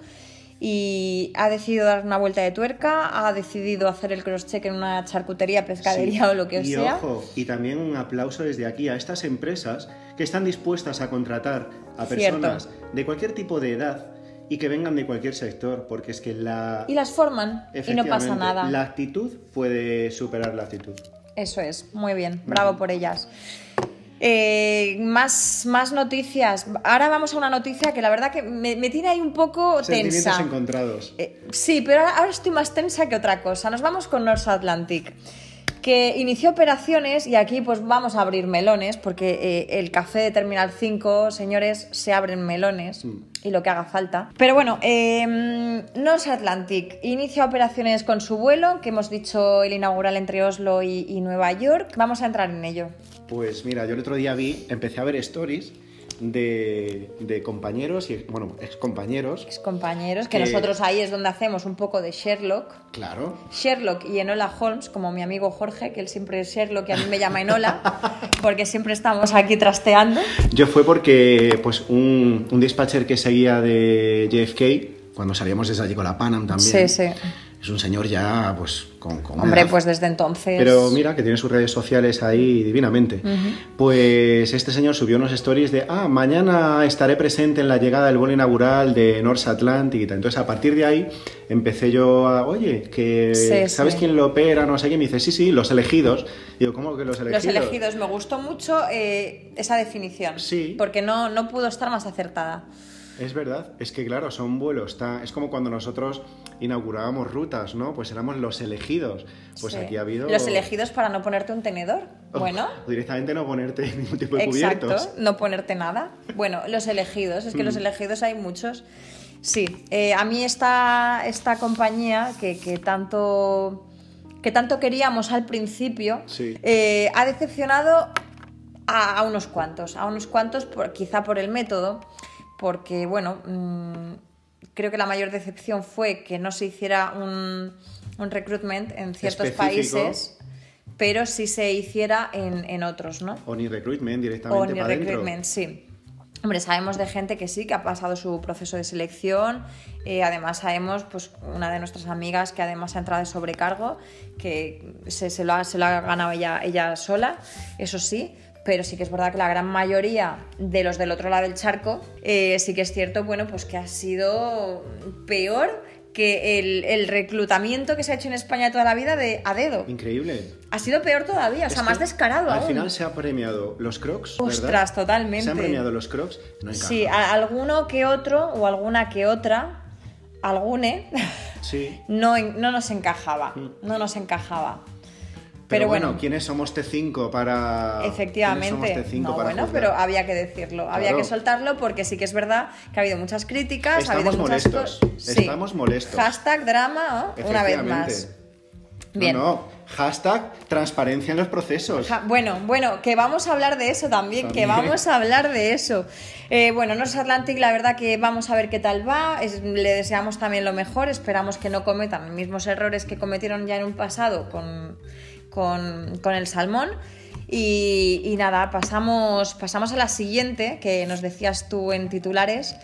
y ha decidido dar una vuelta de tuerca, ha decidido hacer el cross-check en una charcutería, pescadería Sí. o lo que y sea. ojo, y también un aplauso desde aquí a estas empresas que están dispuestas a contratar a Cierto. personas de cualquier tipo de edad y que vengan de cualquier sector, porque es que la... Y las forman y no pasa nada. La actitud puede superar la actitud. Eso es, muy bien, bravo por ellas. Eh, más, más noticias. Ahora vamos a una noticia que la verdad que me, me tiene ahí un poco Sentimientos tensa. encontrados. Eh, sí, pero ahora, ahora estoy más tensa que otra cosa. Nos vamos con North Atlantic, que inició operaciones y aquí pues vamos a abrir melones, porque eh, el café de Terminal 5, señores, se abren melones y lo que haga falta. Pero bueno, eh, North Atlantic inicia operaciones con su vuelo, que hemos dicho el inaugural entre Oslo y, y Nueva York. Vamos a entrar en ello. Pues mira, yo el otro día vi, empecé a ver stories de, de compañeros y, bueno, ex compañeros. Ex compañeros, que Que- nosotros ahí es donde hacemos un poco de Sherlock. Claro. Sherlock y Enola Holmes, como mi amigo Jorge, que él siempre es Sherlock y a mí me llama Enola, porque siempre estamos aquí trasteando. Yo fue porque pues un, un dispatcher que seguía de JFK, cuando salíamos desde allí con la Panam también. Sí, sí. Es un señor ya, pues, con... con Hombre, pues desde entonces. Pero mira, que tiene sus redes sociales ahí divinamente. Pues este señor subió unos stories de, ah, mañana estaré presente en la llegada del vuelo inaugural de North Atlantic y tal. Entonces, a partir de ahí, empecé yo a, oye, que Sí, ¿sabes sí. quién lo opera? No sé qué. Y me dice, sí, sí, los elegidos. Digo, ¿cómo que los elegidos? Los elegidos, me gustó mucho eh, esa definición. Sí. Porque no, no pudo estar más acertada. Es verdad, es que claro, son vuelos, está, es como cuando nosotros inaugurábamos rutas, ¿no? Pues éramos los elegidos. Pues Sí. aquí ha habido... Los elegidos para no ponerte un tenedor. Bueno. Directamente no ponerte ningún tipo de Exacto, cubiertos. no ponerte nada. Bueno, los elegidos, es que Mm. los elegidos hay muchos. Sí, eh, a mí esta, esta compañía que, que tanto, que tanto queríamos al principio Sí. eh, ha decepcionado a, a unos cuantos, a unos cuantos por- quizá por el método, porque bueno, mm, creo que la mayor decepción fue que no se hiciera un, un recruitment en ciertos Específico. países, pero sí se hiciera en, en otros, ¿no? O ni recruitment directamente O ni para recruitment, sí. Hombre, sabemos de gente que sí, que ha pasado su proceso de selección. eh, además, sabemos, pues, una de nuestras amigas que además ha entrado de sobrecargo, que se, se lo, ha, se lo ha ganado ella, ella sola, eso sí. Pero sí que es verdad que la gran mayoría de los del otro lado del charco, eh, sí que es cierto, bueno, pues que ha sido peor que el, el reclutamiento que se ha hecho en España toda la vida de a dedo. Increíble. Ha sido peor todavía, o sea, Es más descarado Al aún. final se ha premiado los crocs, ¿verdad? Ostras, totalmente. Se han premiado los crocs. No. Sí, a- alguno que otro o alguna que otra, algune, Sí. no, no nos encajaba. Mm. No nos encajaba. Pero, Pero bueno, bueno, ¿quiénes somos T5 para. efectivamente. ¿quiénes somos T5 No, para bueno, juzgar? pero había que decirlo, había que soltarlo porque sí que es verdad que ha habido muchas críticas, ha habido Estamos muchas molestos. Sí. estamos molestos. Hashtag drama, ¿no? una vez más. Bien. No, no. Hashtag transparencia en los procesos. Ja- Bueno, bueno, que vamos a hablar de eso también, que vamos a hablar de eso. Eh, bueno, North Atlantic, la verdad que vamos a ver qué tal va, es- le deseamos también lo mejor, esperamos que no cometan los mismos errores que cometieron ya en un pasado con, con, con el salmón. Y, y nada, pasamos, pasamos a la siguiente, que nos decías tú en titulares,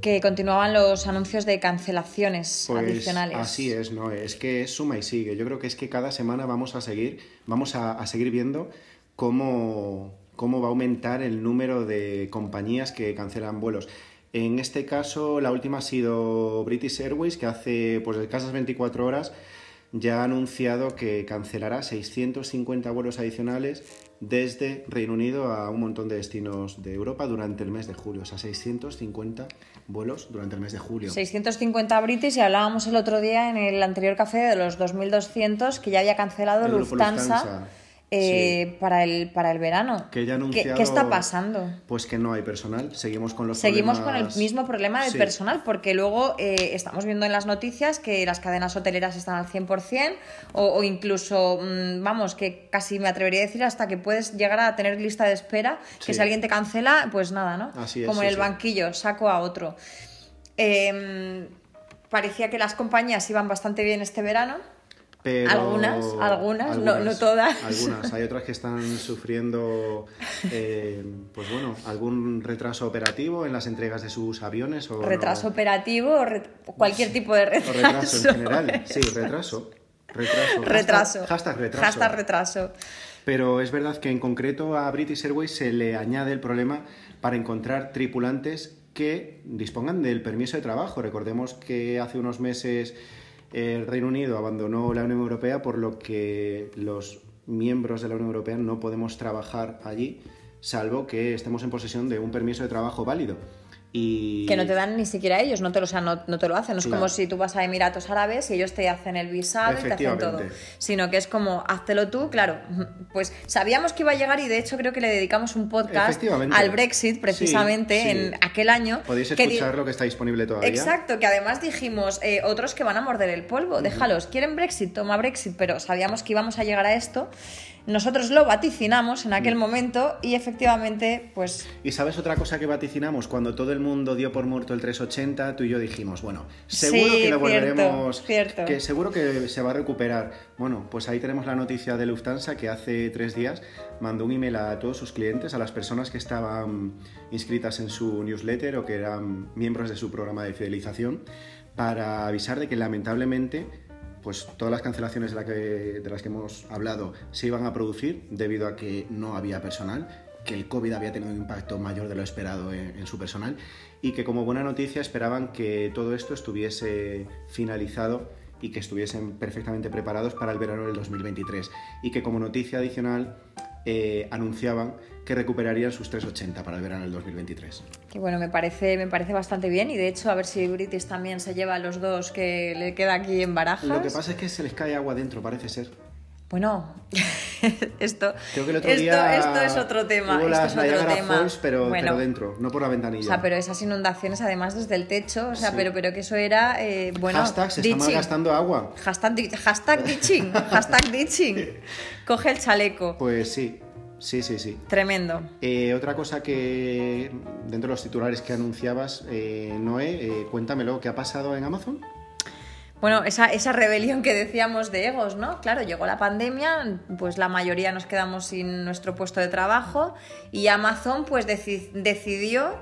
que continuaban los anuncios de cancelaciones Pues adicionales. así es, ¿no? Es que es suma y sigue. Yo creo que es que cada semana vamos a seguir, vamos a, a seguir viendo cómo, cómo va a aumentar el número de compañías que cancelan vuelos. En este caso, la última ha sido British Airways, que hace pues escasas 24 horas ya ha anunciado que cancelará 650 vuelos adicionales desde Reino Unido a un montón de destinos de Europa durante el mes de julio. O sea, 650 vuelos durante el mes de julio. 650 British y hablábamos el otro día en el anterior café de los 2.200 que ya había cancelado El grupo Lufthansa, Lufthansa, eh, para, el, para el verano. Que ya ha ¿Qué- anunciado... ¿Qué, está pasando? Pues que no hay personal. Seguimos con los Seguimos con el mismo problema del Sí. personal, porque luego eh, estamos viendo en las noticias que las cadenas hoteleras están al 100%, o, o incluso, mm, vamos, que casi me atrevería a decir hasta que puedes llegar a tener lista de espera, que Sí. si alguien te cancela, pues nada, ¿no? Así es, Como en el banquillo, saco a otro. Em, parecía que las compañías iban bastante bien este verano, Pero algunas, algunas, no, no todas. Algunas. Hay otras que están sufriendo, eh, pues bueno, algún retraso operativo en las entregas de sus aviones. O retraso operativo o re- cualquier tipo de retraso. O retraso en general. Sí, retraso. Retraso. Retraso. Hashtag, hashtag retraso. Hashtag retraso. Pero es verdad que en concreto a British Airways se le añade el problema para encontrar tripulantes que dispongan del permiso de trabajo. Recordemos que hace unos meses el Reino Unido abandonó la Unión Europea, por lo que los miembros de la Unión Europea no podemos trabajar allí, salvo que estemos en posesión de un permiso de trabajo válido. Y... Que no te dan ni siquiera ellos, no te lo, o sea, no, no te lo hacen. No es Claro. como si tú vas a Emiratos Árabes y ellos te hacen el visado y te hacen todo. Sino que es como, háztelo tú, claro. Pues sabíamos que iba a llegar y de hecho creo que le dedicamos un podcast al Brexit precisamente Sí, sí. en aquel año. Podéis que escuchar lo que está disponible todavía. Exacto, que además dijimos, eh, otros que van a morder el polvo, déjalos, quieren Brexit, toma Brexit, pero sabíamos que íbamos a llegar a esto. Nosotros lo vaticinamos en Mm. aquel momento y efectivamente, pues ¿Y sabes otra cosa que vaticinamos? Cuando todo el mundo dio por muerto el 380, tú y yo dijimos, bueno, seguro Sí, que lo cierto, volveremos, cierto. que seguro que se va a recuperar. Bueno, pues ahí tenemos la noticia de Lufthansa que hace tres días mandó un email a todos sus clientes, a las personas que estaban inscritas en su newsletter o que eran miembros de su programa de fidelización, para avisar de que lamentablemente pues todas las cancelaciones de, las que hemos hablado se iban a producir debido a que no había personal, que el COVID había tenido un impacto mayor de lo esperado en, en su personal y que como buena noticia esperaban que todo esto estuviese finalizado y que estuviesen perfectamente preparados para el verano del 2023 y que como noticia adicional eh, anunciaban que recuperarían sus 380 para el verano del 2023. que bueno, me parece, me parece bastante bien y de hecho a ver si British también se lleva a los dos que le queda aquí en barajas. Lo que pasa es que se les cae agua dentro, parece ser. Bueno, esto, Creo que el otro esto, día esto es otro tema. Hubo esto las es otro tema. Falls, pero, Bueno, pero dentro, no por la ventanilla. O sea, pero esas inundaciones además desde el techo, o sea, Sí. pero, pero que eso era, eh, bueno, Hashtag, se está malgastando agua. Hashtag, hashtag ditching, hashtag ditching. Coge el chaleco. Pues sí, sí, sí, sí. Tremendo. Eh, otra cosa que dentro de los titulares que anunciabas, eh, Noé, eh, cuéntamelo, ¿qué ha pasado en Amazon? Bueno, esa, esa rebelión que decíamos de egos, ¿no? Claro, llegó la pandemia, pues la mayoría nos quedamos sin nuestro puesto de trabajo y Amazon pues deci- decidió,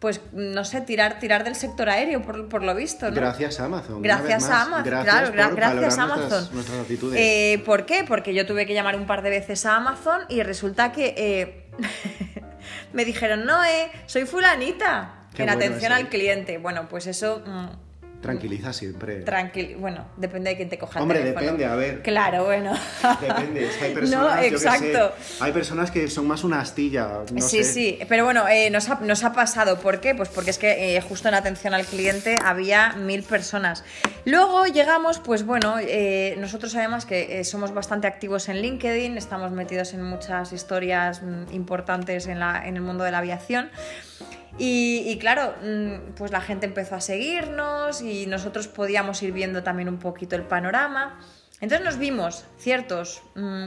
pues no sé, tirar, tirar del sector aéreo por, por lo visto, ¿no? Gracias a Amazon. Gracias a. Amazon, Gracias claro, por gracias a Amazon. Nuestras, nuestras actitudes. Eh, ¿Por qué? Porque yo tuve que llamar un par de veces a Amazon y resulta que eh, me dijeron, no, eh, soy fulanita Qué en bueno atención eso. al cliente. Bueno, pues eso... Tranquiliza siempre. Tranquilo, bueno, depende de quién te coja Hombre, depende, a ver. Claro, bueno. Depende, es que hay personas, no, yo qué sé, exacto. hay personas que son más una astilla, no sí, sé. sí, pero bueno, eh, nos, ha, nos ha pasado. ¿Por qué? Pues porque es que eh, justo en atención al cliente había mil personas. Luego llegamos, pues bueno, eh, nosotros además que somos bastante activos en LinkedIn, estamos metidos en muchas historias mm, importantes en, la, en el mundo de la aviación. Y, y claro, mm, pues la gente empezó a seguirnos y nosotros podíamos ir viendo también un poquito el panorama. Entonces nos vimos ciertos... mm,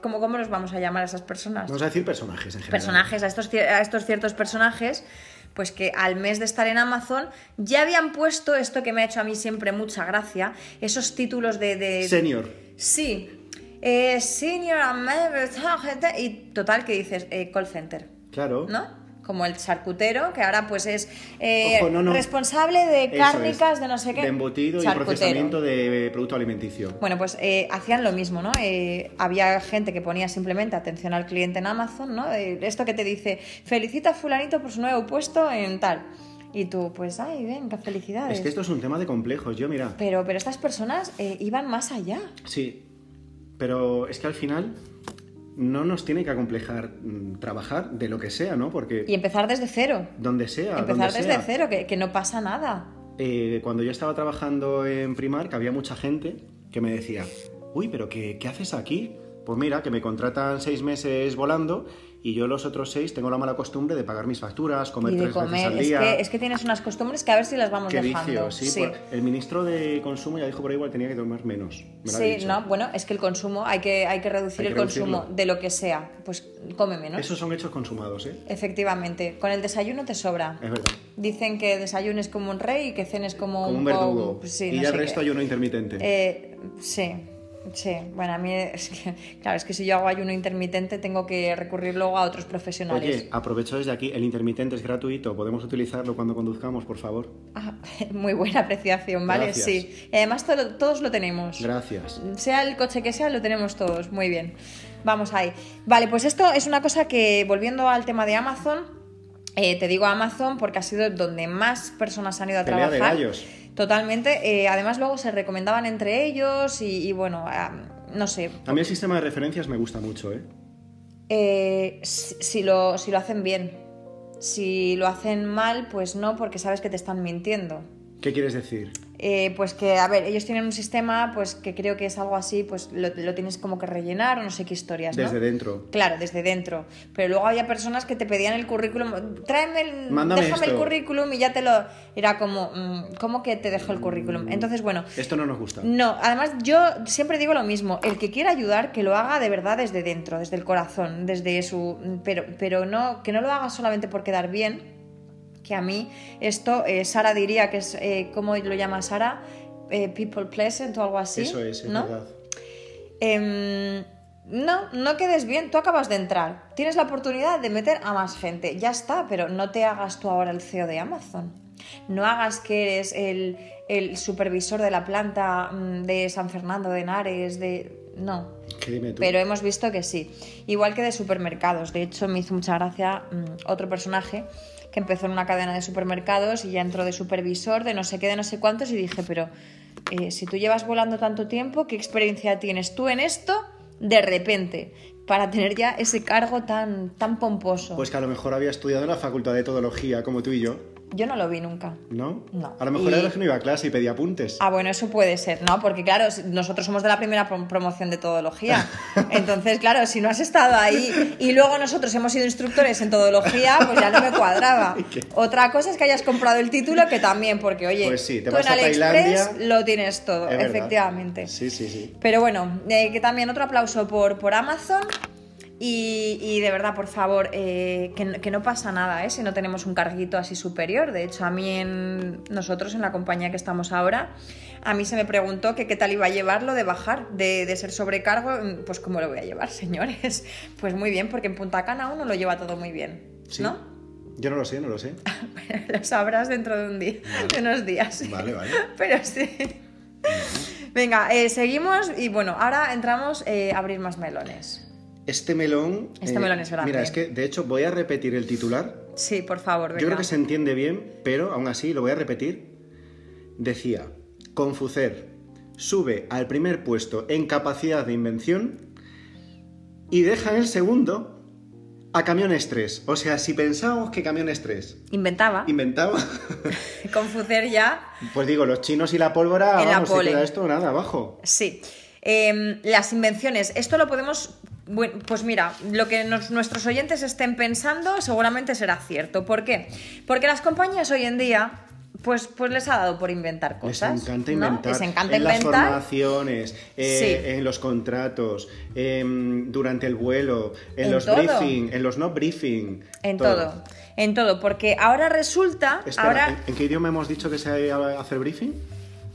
¿Cómo, ¿Cómo los vamos a llamar a esas personas? Vamos a decir personajes en general. personajes, a estos, cier- a estos ciertos personajes, pues que al mes de estar en Amazon ya habían puesto esto que me ha hecho a mí siempre mucha gracia, esos títulos de... de- Senior. Sí. Eh, senior y total que dices eh, call center, Claro. ¿no? Como el charcutero, que ahora pues es eh, Ojo, no, no. responsable de cárnicas, es, de no sé qué. De embutido y Charcutero. procesamiento de producto alimenticio. Bueno, pues eh, hacían lo mismo, ¿no? Eh, había gente que ponía simplemente atención al cliente en Amazon, ¿no? Esto que te dice, felicita a fulanito por su nuevo puesto en tal. Y tú, pues, ay, venga, felicidades. Es que esto es un tema de complejos. Yo, mira, pero, pero estas personas iban más allá. sí, pero es que al final no nos tiene que acomplejar mm, trabajar de lo que sea, ¿no? Porque Y empezar desde cero. donde sea, empezar donde desde sea. cero, que, que no pasa nada. Eh, cuando yo estaba trabajando en Primark había mucha gente que me decía, uy, pero ¿qué, qué haces aquí? Pues mira, que me contratan seis meses volando y yo los otros seis tengo la mala costumbre de pagar mis facturas, comer y de tres veces comer. al Es que, es que tienes unas costumbres que a ver si las vamos Qué dejando. vicio, sí. por- el ministro de Consumo ya dijo por ahí igual tenía que tomar menos. Me Sí, dicho. no, bueno, es que el consumo, hay que, hay que reducir Hay que el consumo reducirlo. de lo que sea. Pues come menos. Esos son hechos consumados, ¿eh? Efectivamente, con el desayuno te sobra. Es verdad. Dicen que desayunes como un rey y que cenes como, Como un verdugo. sí, y no ya el resto ayuno intermitente. Eh, Sí, sí. Bueno, a mí es que, claro, es que si yo hago ayuno intermitente tengo que recurrir luego a otros profesionales. Oye, aprovecho desde aquí, el intermitente es gratuito, podemos utilizarlo cuando conduzcamos, por favor. Ah, muy buena apreciación, ¿vale? Gracias. Sí. Y además todo- todos lo tenemos. Gracias. Sea el coche que sea, lo tenemos todos. Muy bien. Vamos ahí. Vale, pues esto es una cosa que, volviendo al tema de Amazon, eh, te digo Amazon porque ha sido donde más personas han ido a Pelea de trabajar. gallos. Totalmente. Eh, además, luego se recomendaban entre ellos y, y bueno, no sé. A mí el sistema de referencias me gusta mucho, ¿eh? Eh, si, si lo, si lo hacen bien. Si lo hacen mal, pues no, porque sabes que te están mintiendo. ¿Qué quieres decir? Eh, pues que, a ver, ellos tienen un sistema, pues que creo que es algo así, pues lo, lo tienes como que rellenar o no sé qué historias, ¿no? Desde dentro. Claro, desde dentro. Pero luego había personas que te pedían el currículum, tráeme el, Mándame déjame el currículum y ya te lo... Era como, mm, ¿cómo que te dejo el currículum? Entonces, bueno, Esto no nos gusta. no, además yo siempre digo lo mismo, el que quiera ayudar, que lo haga de verdad desde dentro, desde el corazón, desde su... Pero, pero no, que no lo haga solamente por quedar bien, que a mí esto, eh, Sara diría que es, eh, ¿cómo lo llama Sara? Eh, people pleasant o algo así. Eso es, es ¿no? verdad. Em, no, no quedes bien, tú acabas de entrar, tienes la oportunidad de meter a más gente, ya está, pero no te hagas tú ahora el CEO de Amazon. No hagas que eres el, el supervisor de la planta mm, de San Fernando de Henares, de... No, ¿Qué dime tú? pero hemos visto que sí. Igual que de supermercados. De hecho, me hizo mucha gracia mm, otro personaje que empezó en una cadena de supermercados y ya entró de supervisor, de no sé qué, de no sé cuántos, y dije, pero eh, si tú llevas volando tanto tiempo, ¿qué experiencia tienes tú en esto de repente para tener ya ese cargo tan, tan pomposo? Pues que a lo mejor había estudiado en la facultad de etología, como tú y yo, Yo no lo vi nunca. ¿no? No. A lo mejor Y- era que no iba a clase y pedía apuntes. Ah, bueno, eso puede ser, ¿no? Porque claro, nosotros somos de la primera prom- promoción de todología. Entonces, claro, si no has estado ahí y luego nosotros hemos sido instructores en todología, pues ya no me cuadraba. Otra cosa es que hayas comprado el título, que también, porque oye, Pues sí, te tú vas en a AliExpress Tailandia. lo tienes todo, efectivamente. Sí, sí, sí. Pero bueno, eh, que también otro aplauso por, por Amazon. Y, y de verdad, por favor, eh, que, no- que no pasa nada ¿eh? si no tenemos un carguito así superior. De hecho, a mí, en, nosotros en la compañía que estamos ahora, a mí se me preguntó que qué tal iba a llevarlo de bajar, de, de ser sobrecargo. Pues, ¿cómo lo voy a llevar, señores? Pues muy bien, porque en Punta Cana uno lo lleva todo muy bien, Sí. ¿no? Yo no lo sé, no lo sé. lo sabrás dentro de, un día, de unos días. Vale, vale. Pero sí. Venga, eh, seguimos y bueno, ahora entramos eh, a abrir más melones. Este melón. Este melón es grande. Mira, es que de hecho voy a repetir el titular. Sí, por favor, venga. Yo creo que se entiende bien, pero aún así lo voy a repetir. Decía: Confucer sube al primer puesto en capacidad de invención y deja en el segundo a Camiones 3. O sea, si pensábamos que Camiones 3 Inventaba. inventaba, Confucer ya. pues digo, los chinos y la pólvora, En la vamos, se pole. queda esto nada abajo. Sí. Em, las invenciones. Esto lo podemos. Bueno, Pues mira, lo que nos- nuestros oyentes estén pensando seguramente será cierto. ¿Por qué? Porque las compañías hoy en día, pues, pues les ha dado por inventar Les cosas. encanta ¿no? inventar. Les encanta en las formaciones, eh, Sí. en los contratos, em, durante el vuelo, en, En los todo. briefing, en los no briefing. En todo. En todo. Porque ahora resulta. Espera, ahora. ¿en, en qué idioma hemos dicho que se hacer briefing?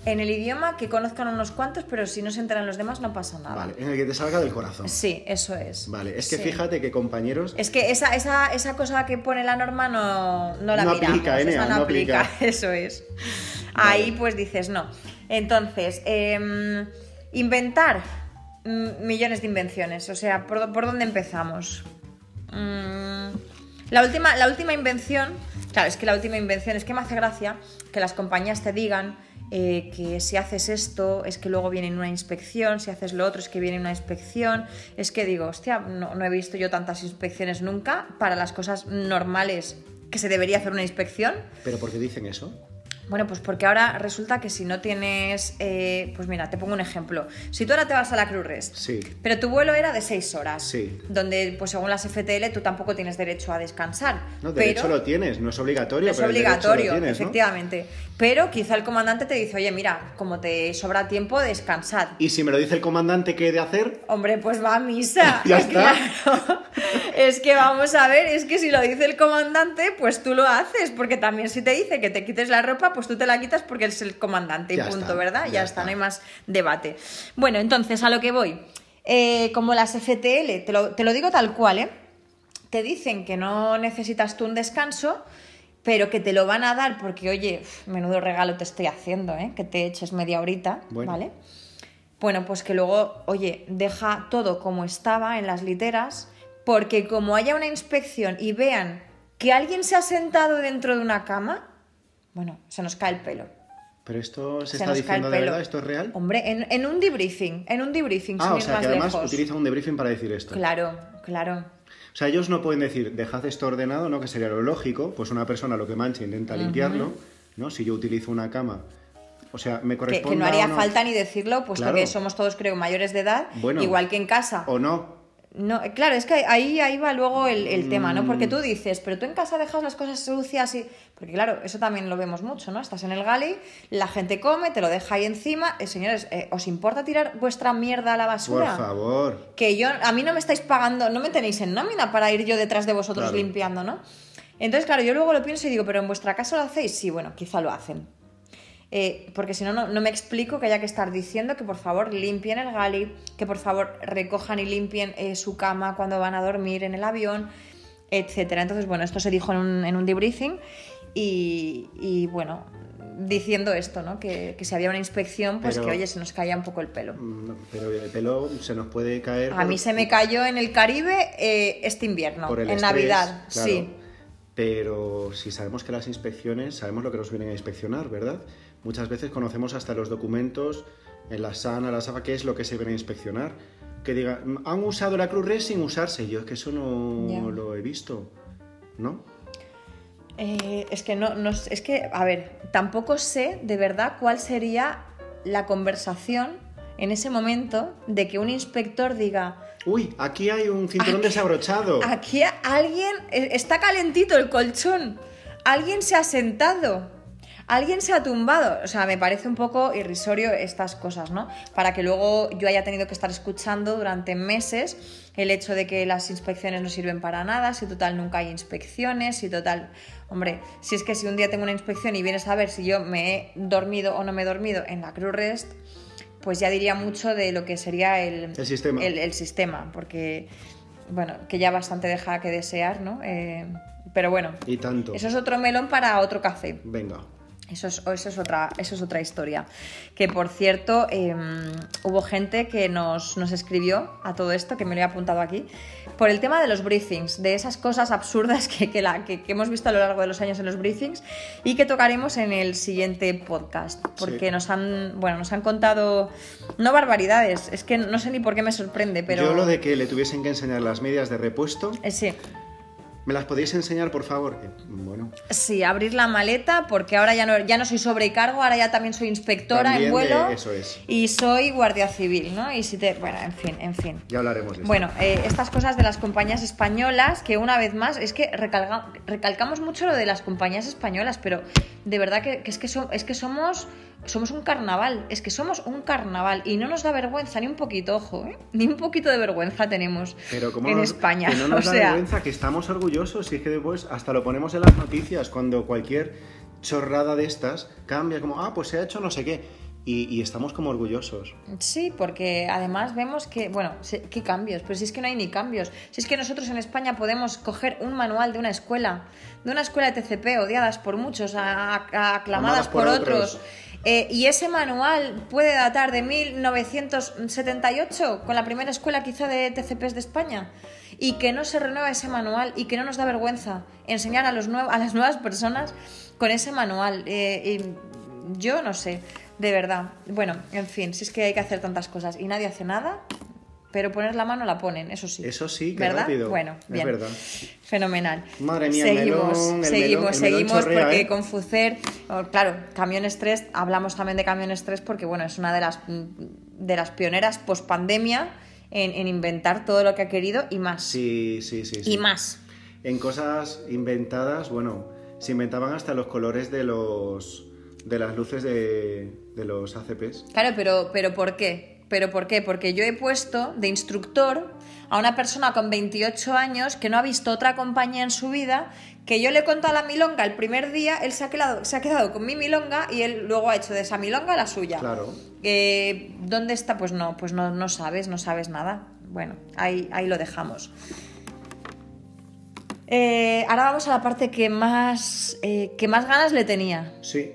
En el idioma que conozcan unos cuantos, pero si no se enteran los demás no pasa nada. Vale, en el que te salga del corazón. Sí, eso es. Vale, es que Sí. fíjate que compañeros. Es que esa, esa, esa cosa que pone la norma no, no la No miramos. aplica, Enea, no, no aplica. aplica. Eso es. Ahí pues dices no. Entonces, em, inventar mm, millones de invenciones. O sea, ¿por, por dónde empezamos? Mm, la, última, la última invención, claro, es que la última invención es que me hace gracia que las compañías te digan eh, que si haces esto es que luego viene una inspección, si haces lo otro es que viene una inspección. Es que digo, hostia, no, no he visto yo tantas inspecciones nunca para las cosas normales que se debería hacer una inspección. ¿Pero por qué dicen eso? Bueno, pues porque ahora resulta que si no tienes, eh, pues mira, te pongo un ejemplo. Si tú ahora te vas a la Cruz Rest, Sí. pero tu vuelo era de 6 horas, Sí. donde pues según las FTL tú tampoco tienes derecho a descansar. No, derecho pero lo tienes, no es obligatorio, es pero el derecho lo obligatorio, efectivamente. Pero quizá el comandante te dice, oye, mira, como te sobra tiempo, descansad. Y si me lo dice el comandante qué he de hacer, Hombre, pues va a misa. Ya está. Claro. Es que vamos a ver, es que si lo dice el comandante, pues tú lo haces, porque también si te dice que te quites la ropa, pues tú te la quitas porque es el comandante y Ya punto, está, ¿verdad? Ya, ya está, está. no hay más debate. Bueno, entonces, a lo que voy. Eh, como las FTL, te lo, te lo digo tal cual, ¿eh? Te dicen que no necesitas tú un descanso, pero que te lo van a dar porque, oye, menudo regalo te estoy haciendo, ¿eh? Que te eches media horita, Bueno. ¿vale? Bueno, pues que luego, oye, deja todo como estaba en las literas, porque como haya una inspección y vean que alguien se ha sentado dentro de una cama, bueno, se nos cae el pelo. Pero esto se, Se está diciendo de verdad, ¿esto es real? Hombre, en, en un debriefing, en un debriefing, Ah, o sea más que además lejos. utiliza un debriefing para decir esto. Claro, claro. O sea, ellos no pueden decir, dejad esto ordenado, ¿no? Que sería lo lógico. Pues una persona lo que mancha intenta limpiarlo, ¿no? Si yo utilizo una cama, o sea, me corresponde. que no haría falta ni decirlo, puesto Claro. que somos todos, creo, mayores de edad, Bueno. igual que en casa. O no. No, eh, claro, es que ahí, ahí va luego el, el tema, ¿no? Mm. Porque tú dices, pero tú en casa dejas las cosas sucias y... Porque claro, eso también lo vemos mucho, ¿no? Estás en el gali, la gente come, te lo deja ahí encima. Eh, señores, eh, ¿os importa tirar vuestra mierda a la Por basura? favor. que yo, a mí no me estáis pagando, no me tenéis en nómina para ir yo detrás de vosotros Claro. limpiando, ¿no? Entonces, claro, yo luego lo pienso y digo, pero en vuestra casa lo hacéis, sí, bueno, quizá lo hacen. Eh, porque si no, no, me explico que haya que estar diciendo que por favor limpien el gali, que por favor recojan y limpien eh, su cama cuando van a dormir en el avión, etcétera. Entonces, bueno, esto se dijo en un, en un debriefing y, y, bueno, diciendo esto, ¿no? Que, que si había una inspección, pues Pero- que oye, se nos caía un poco el pelo. Mm, Pero el pelo se nos puede caer. A por- mí se me cayó en el Caribe eh, este invierno, en estrés, Navidad, claro. sí. Pero si sabemos que las inspecciones, sabemos lo que nos vienen a inspeccionar, ¿verdad? Muchas veces conocemos hasta los documentos en la SANA, la SAFA, qué es lo que se viene a inspeccionar. Que diga, han usado la Cruz Red sin usarse. Yo es que eso no lo he visto, ¿no? Eh, es que no, no es que, a ver, tampoco sé de verdad cuál sería la conversación en ese momento de que un inspector diga, Uy, aquí hay un cinturón desabrochado. aquí alguien eh, está calentito el colchón, alguien se ha sentado. Alguien se ha tumbado, o sea, me parece un poco irrisorio estas cosas, ¿no? Para que luego yo haya tenido que estar escuchando durante meses el hecho de que las inspecciones no sirven para nada, si total nunca hay inspecciones, si total, hombre, si es que si un día tengo una inspección y vienes a ver si yo me he dormido o no me he dormido en la Cruz Rest, pues ya diría mucho de lo que sería el, El sistema. el- el sistema, porque, bueno, que ya bastante deja que desear, ¿no? Eh, pero bueno, Y tanto. eso es otro melón para otro café. Venga. Eso es, eso es, otra, eso es otra historia. Que por cierto, eh, hubo gente que nos, nos escribió a todo esto, que me lo he apuntado aquí, por el tema de los briefings, de esas cosas absurdas que, que la- que- que hemos visto a lo largo de los años en los briefings y que tocaremos en el siguiente podcast. Porque Sí. nos han, bueno, nos han contado, no barbaridades, es que no sé ni por qué me sorprende, pero... Yo lo de que le tuviesen que enseñar las medias de repuesto, Eh, sí. ¿Me las podéis enseñar, por favor? Eh, bueno, Sí, abrir la maleta porque ahora ya no, ya no soy sobrecargo, ahora ya también soy inspectora También en vuelo de- eso es. y soy guardia civil, ¿no? Y si te, bueno, en fin, en fin. ya hablaremos de eso. Bueno, eh, estas cosas de las compañías españolas, que una vez más, es que recalga- recalcamos mucho lo de las compañías españolas, pero de verdad que, que es, que so- es que somos, somos un carnaval, es que somos un carnaval y no nos da vergüenza ni un poquito, ojo, ¿eh? ni un poquito de vergüenza tenemos Pero como en España. que no nos o da sea, vergüenza, que estamos orgullosos y es que después hasta lo ponemos en las noticias cuando cualquier chorrada de estas cambia como, ah, pues se ha hecho no sé qué. Y, y estamos como orgullosos. Sí, porque además vemos que, bueno, ¿qué cambios? Pero si es que no hay ni cambios. Si es que nosotros en España podemos coger un manual de una escuela, de una escuela de TCP, odiadas por muchos, a- a- aclamadas Amadas por por, otros. otros. Eh, y ese manual puede datar de 1978, con la primera escuela quizá de TCPs de España. Y que no se renueva ese manual y que no nos da vergüenza enseñar a, los a las nuevas personas con ese manual. Eh, y yo no sé, de verdad. Bueno, en fin, si es que hay que hacer tantas cosas y nadie hace nada, pero poner la mano la ponen, eso sí. Eso sí, qué ¿verdad? rápido. Bueno, Es bien. verdad. Fenomenal. Madre mía, el seguimos, melón, el seguimos, melón- el melón seguimos chorrea, porque ¿eh? con Fucer, claro, camiones 3, hablamos también de camiones 3 porque bueno, es una de las de las pioneras post pandemia en, en inventar todo lo que ha querido y más. Sí, sí, sí. sí. Y más. En cosas inventadas, bueno, se inventaban hasta los colores de los de las luces de, de los ACPs. Claro, pero, pero ¿por qué? ¿Pero por qué? Porque yo he puesto de instructor a una persona con 28 años que no ha visto otra compañía en su vida, que yo le he contado la milonga el primer día, él se ha quedado, se ha quedado con mi milonga y él luego ha hecho de esa milonga la suya. Claro. Eh, ¿Dónde está? Pues no, pues no, no sabes, no sabes nada. Bueno, ahí, ahí lo dejamos. Eh, ahora vamos a la parte que más, eh, que más ganas le tenía, Sí,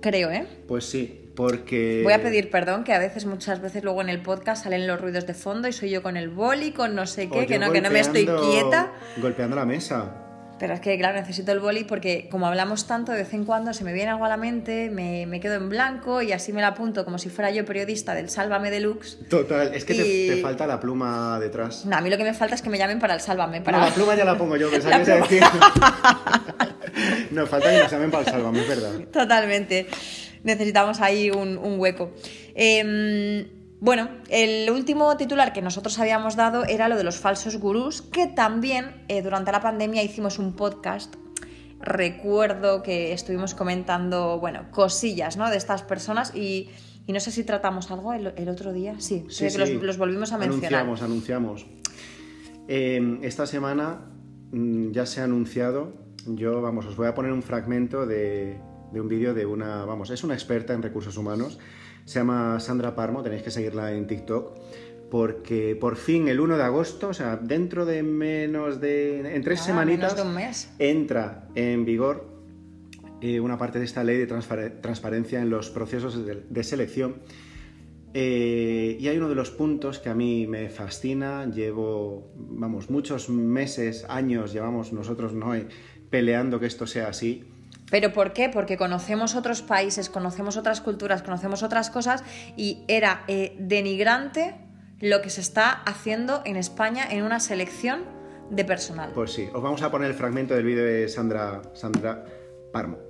creo, ¿eh? pues sí, porque... Voy a pedir perdón, que a veces, muchas veces luego en el podcast salen los ruidos de fondo y soy yo con el boli, con no sé qué, que no, que no me estoy quieta. Golpeando la mesa. Pero es que, claro, necesito el boli porque como hablamos tanto, de vez en cuando se me viene algo a la mente, me, me quedo en blanco y así me la apunto como si fuera yo periodista del Sálvame Deluxe. Total, es que te- Y- te, falta la pluma detrás. No, a mí lo que me falta es que me llamen para el Sálvame. Para... No, la pluma ya la pongo yo, pensaba que decir. Nos falta que nos llamen para el sálvame, es verdad. Totalmente. Necesitamos ahí un, un hueco. Em, bueno, el último titular que nosotros habíamos dado era lo de los falsos gurús, que también eh, durante la pandemia hicimos un podcast. Recuerdo que estuvimos comentando, bueno, cosillas, ¿no? De estas personas y, y no sé si tratamos algo el, el otro día. Sí, Sí, creo que sí. los, los volvimos a mencionar. Anunciamos, anunciamos. Eh, esta semana mm, ya se ha anunciado, yo, vamos, os voy a poner un fragmento de, de un vídeo de una, vamos, es una experta en recursos humanos, se llama Sandra Parmo, tenéis que seguirla en TikTok, porque por fin el 1 de agosto, o sea, dentro de menos de, en tres Nada, semanitas, de un mes. entra en vigor eh, una parte de esta ley de transpar- transparencia en los procesos de, de selección. Eh, y hay uno de los puntos que a mí me fascina. Llevo, vamos, muchos meses, años, llevamos nosotros no peleando que esto sea así. ¿Pero por qué? Porque conocemos otros países, conocemos otras culturas, conocemos otras cosas y era eh, denigrante lo que se está haciendo en España en una selección de personal. Pues sí, os vamos a poner el fragmento del vídeo de Sandra, Sandra Parmo.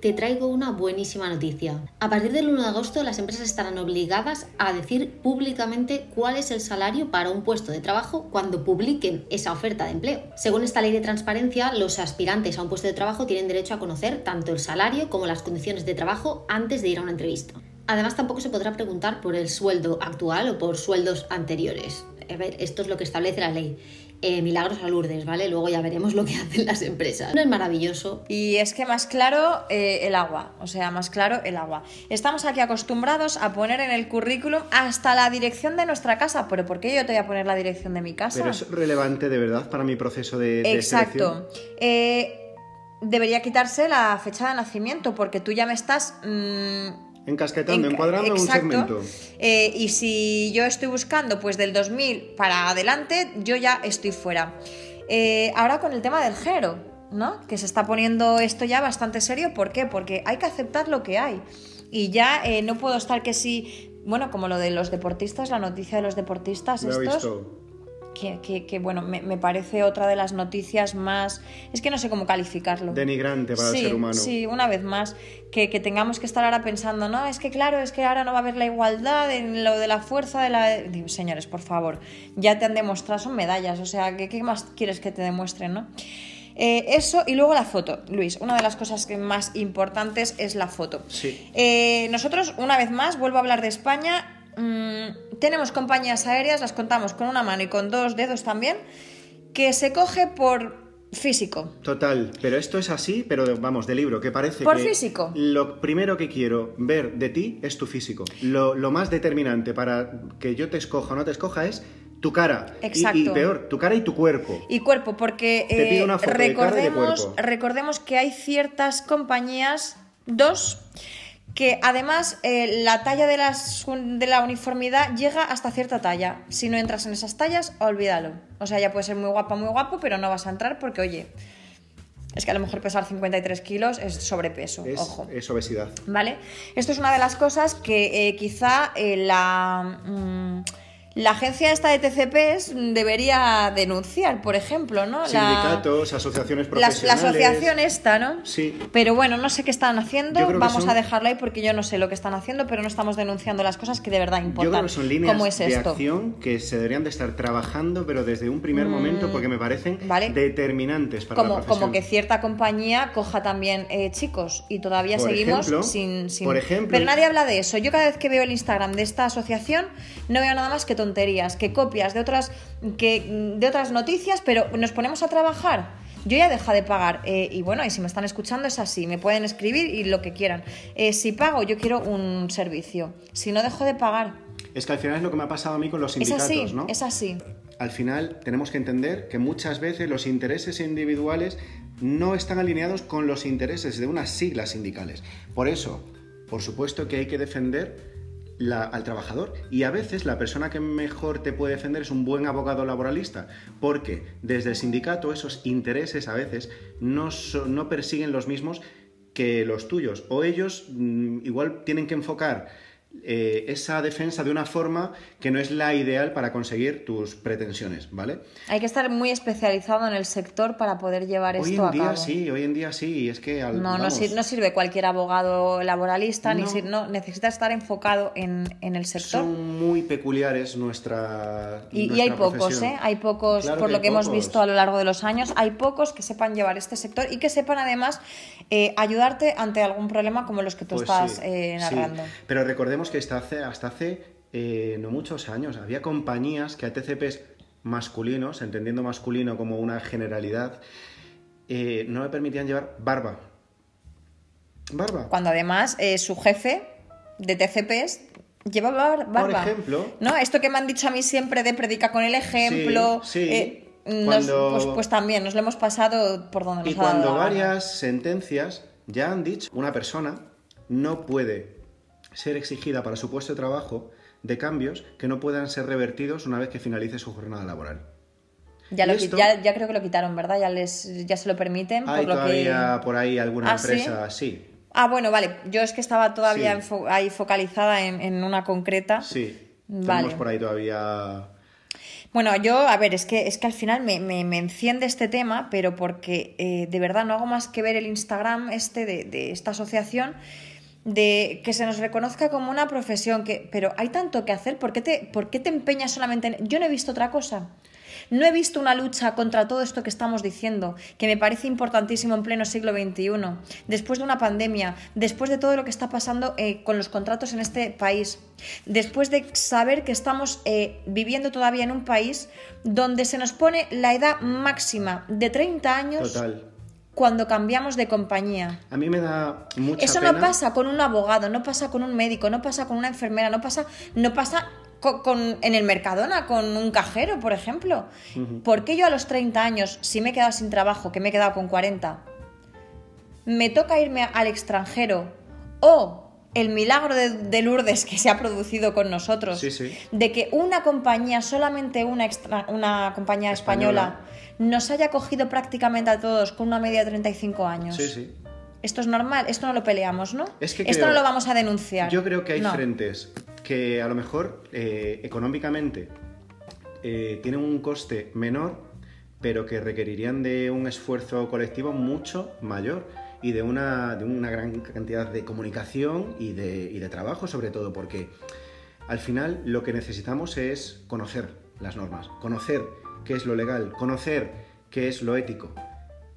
Te traigo una buenísima noticia. A partir del 1 de agosto las empresas estarán obligadas a decir públicamente cuál es el salario para un puesto de trabajo cuando publiquen esa oferta de empleo. Según esta ley de transparencia, los aspirantes a un puesto de trabajo tienen derecho a conocer tanto el salario como las condiciones de trabajo antes de ir a una entrevista. Además, tampoco se podrá preguntar por el sueldo actual o por sueldos anteriores. A ver, esto es lo que establece la ley. Eh, milagros a Lourdes, ¿vale? Luego ya veremos lo que hacen las empresas. ¿No es maravilloso? Y es que más claro eh, el agua, o sea, más claro el agua. Estamos aquí acostumbrados a poner en el currículum hasta la dirección de nuestra casa, pero ¿por qué yo te voy a poner la dirección de mi casa? Pero es relevante de verdad para mi proceso de, de Exacto. selección. Eh, debería quitarse la fecha de nacimiento, porque tú ya me estás... mm, Encasquetando, Enca- encuadrando en un exacto. segmento. Eh, y si yo estoy buscando pues del 2000 para adelante, yo ya estoy fuera. Eh, ahora con el tema del género, ¿no? Que se está poniendo esto ya bastante serio. ¿Por qué? Porque hay que aceptar lo que hay. Y ya eh, no puedo estar que si... Bueno, como lo de los deportistas, la noticia de los deportistas Lo estos... visto. Que, que- que, bueno, me, me parece otra de las noticias más... Es que no sé cómo calificarlo. Denigrante para sí, el ser humano. Sí, una vez más, que, que tengamos que estar ahora pensando, no, es que claro, es que ahora no va a haber la igualdad en lo de la fuerza de la... Digo, señores, por favor, ya te han demostrado, son medallas, o sea, ¿qué, qué más quieres que te demuestren, no? Eh, eso y luego la foto, Luis. Una de las cosas que más importantes es la foto. Sí. Eh, nosotros, una vez más, vuelvo a hablar de España. mm, tenemos compañías aéreas, las contamos con una mano y con dos dedos también, que se coge por físico. Total, pero esto es así, pero vamos, de libro, que parece Por que físico. lo primero que quiero ver de ti es tu físico. Lo, lo más determinante para que yo te escoja o no te escoja es tu cara. Y- Y, Exacto. peor, tu cara y tu cuerpo. Y cuerpo, porque Te pido eh, una foto de cara y de recordemos, cuerpo. recordemos que hay ciertas compañías, dos, que además eh, la talla de, las, de la uniformidad llega hasta cierta talla. Si no entras en esas tallas, olvídalo. O sea, ya puedes ser muy guapa, muy guapo, pero no vas a entrar porque, oye, es que a lo mejor pesar 53 kilos es sobrepeso, Es, ojo. es obesidad. ¿Vale? Esto es una de las cosas que eh, quizá eh, la, mm, La agencia esta de TCPs debería denunciar, por ejemplo, ¿no? La- Sindicatos, asociaciones la, la profesionales. asociación esta, ¿no? Sí. Pero bueno, no sé qué están haciendo. Yo Vamos son- a dejarlo ahí porque yo no sé lo que están haciendo, pero no estamos denunciando las cosas que de verdad Yo importan. creo que son líneas ¿Cómo es de esto? acción que se deberían de estar trabajando, pero desde un primer momento, porque me parecen Mm, vale. determinantes para la Como, profesión. como que cierta compañía coja también eh, chicos y todavía Por seguimos ejemplo, sin, sin- por ejemplo- Pero nadie habla de eso. Yo cada vez que veo el Instagram de esta asociación no veo nada más que tonterías, que copias de otras, que, de otras noticias, pero nos ponemos a trabajar. Yo ya deja de pagar eh, y bueno, y si me están escuchando es así, me pueden escribir y lo que quieran. Eh, si pago, yo quiero un servicio. Si no, dejo de pagar. Es que al final es lo que me ha pasado a mí con los Es sindicatos, así, ¿no? es así. Al final tenemos que entender que muchas veces los intereses individuales no están alineados con los intereses de unas siglas sindicales. Por eso, por supuesto que hay que defender la- al trabajador. Y a veces la persona que mejor te puede defender es un buen abogado laboralista, porque desde el sindicato esos intereses a veces no, no persiguen los mismos que los tuyos. O ellos mm, igual tienen que enfocar eh, esa defensa de una forma que no es la ideal para conseguir tus pretensiones, ¿vale? Hay que estar muy especializado en el sector para poder llevar Hoy esto en a día cabo. sí, hoy en día sí, es que al- No, no, sirve cualquier abogado laboralista, ni No. sir- no, necesita estar enfocado en, en el sector. son muy peculiares nuestra Y, y hay pocos. ¿eh? Hay pocos, Claro por lo que hemos pocos. visto a lo largo de los años, hay pocos que sepan llevar este sector y que sepan además eh, ayudarte ante algún problema como los que tú Pues estás sí, eh, sí. narrando. Pero recordemos que hasta hace, hasta hace eh, no muchos años había compañías que a TCPs masculinos, entendiendo masculino como una generalidad, eh, no me permitían llevar barba. Barba. Cuando además eh, su jefe de TCPs lleva bar- barba. ejemplo. ¿No? Esto que me han dicho a mí siempre de predica con el ejemplo. Sí, sí. nos- Cuando- pues, pues también nos lo hemos pasado por donde nos Y ha dado cuando varias sentencias ya han dicho, una persona no puede ser exigida para su puesto de trabajo de cambios que no puedan ser revertidos una vez que finalice su jornada laboral. Ya, lo Y qui- esto- ya, ya creo que lo quitaron, ¿verdad? Ya, les, ya se lo permiten. Hay por lo todavía que... por ahí alguna ¿Ah, empresa, sí, Ah, bueno, vale. Yo es que estaba todavía Sí. ahí focalizada en, en una concreta. sí. Vale. Tenemos por ahí todavía... Bueno, yo, a ver, es que, es que al final me, me- me enciende este tema, pero porque eh, de verdad no hago más que ver el Instagram este de, de esta asociación, de que se nos reconozca como una profesión, que, pero hay tanto que hacer, ¿por qué te, por qué te empeñas solamente en...? Yo no he visto otra cosa. No he visto una lucha contra todo esto que estamos diciendo, que me parece importantísimo en pleno siglo XXI, después de una pandemia, después de todo lo que está pasando eh, con los contratos en este país, después de saber que estamos eh, viviendo todavía en un país donde se nos pone la edad máxima de 30 años. Cuando cambiamos de compañía. A mí me da mucha Eso pena... no pasa con un abogado, no pasa con un médico, no pasa con una enfermera, no pasa, no pasa co- con, en el Mercadona con un cajero, por ejemplo. ¿Por qué yo a los 30 años, si me he quedado sin trabajo, que me he quedado con 40, me toca irme al extranjero o el milagro de, de Lourdes que se ha producido con nosotros, Sí, sí. de que una compañía, solamente una, extra- una compañía española, nos haya cogido prácticamente a todos con una media de 35 años? Sí, sí. Esto es normal, esto no lo peleamos, ¿no? Es que esto creo- no lo vamos a denunciar. Yo creo que hay No. frentes que a lo mejor eh, económicamente eh, tienen un coste menor, pero que requerirían de un esfuerzo colectivo mucho mayor y de una, de una gran cantidad de comunicación y de, y de trabajo sobre todo, porque al final lo que necesitamos es conocer las normas, conocer qué es lo legal, conocer qué es lo ético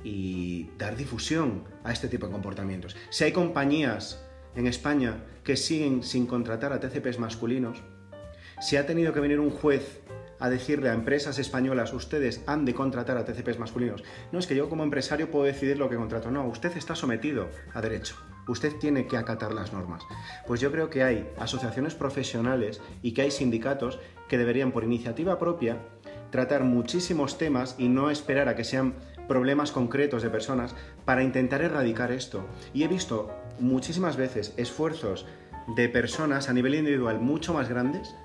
y dar difusión a este tipo de comportamientos. Si hay compañías en España que siguen sin contratar a TCPs masculinos, si ha tenido que venir un juez a decirle a empresas españolas, ustedes han de contratar a TCPs masculinos. No, es que yo como empresario puedo decidir lo que contrato. No, usted está sometido a derecho. Usted tiene que acatar las normas. Pues yo creo que hay asociaciones profesionales y que hay sindicatos que deberían, por iniciativa propia, tratar muchísimos temas y no esperar a que sean problemas concretos de personas para intentar erradicar esto. Y he visto muchísimas veces esfuerzos de personas a nivel individual mucho más grandes,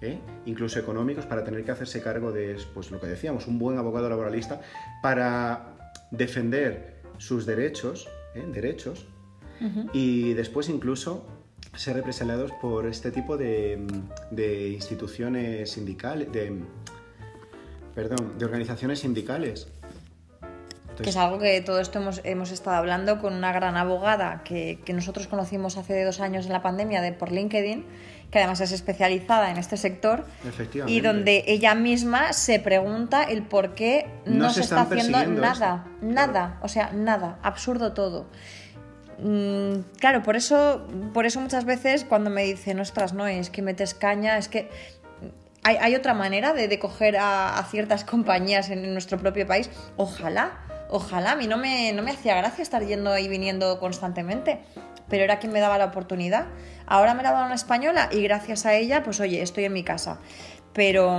¿eh? incluso económicos, para tener que hacerse cargo de pues, lo que decíamos, un buen abogado laboralista, para defender sus derechos, ¿eh? derechos, y después incluso ser represaliados por este tipo de, de instituciones sindicales, de, perdón, de organizaciones sindicales. que es algo que todo esto hemos, hemos estado hablando con una gran abogada que, que, nosotros conocimos hace dos años en la pandemia de por LinkedIn, que además es especializada en este sector, y donde ella misma se pregunta el por qué no, se, está haciendo nada, nada, o sea, nada, absurdo todo. Mm, claro, por eso, por eso muchas veces cuando me dicen, ostras, no, es que metes caña, es que hay, hay otra manera de, de coger a, a, ciertas compañías en nuestro propio país. Ojalá, ojalá, a mí no me, no me hacía gracia estar yendo y viniendo constantemente, pero era quien me daba la oportunidad. Ahora me la dado una española y gracias a ella, pues oye, estoy en mi casa. Pero,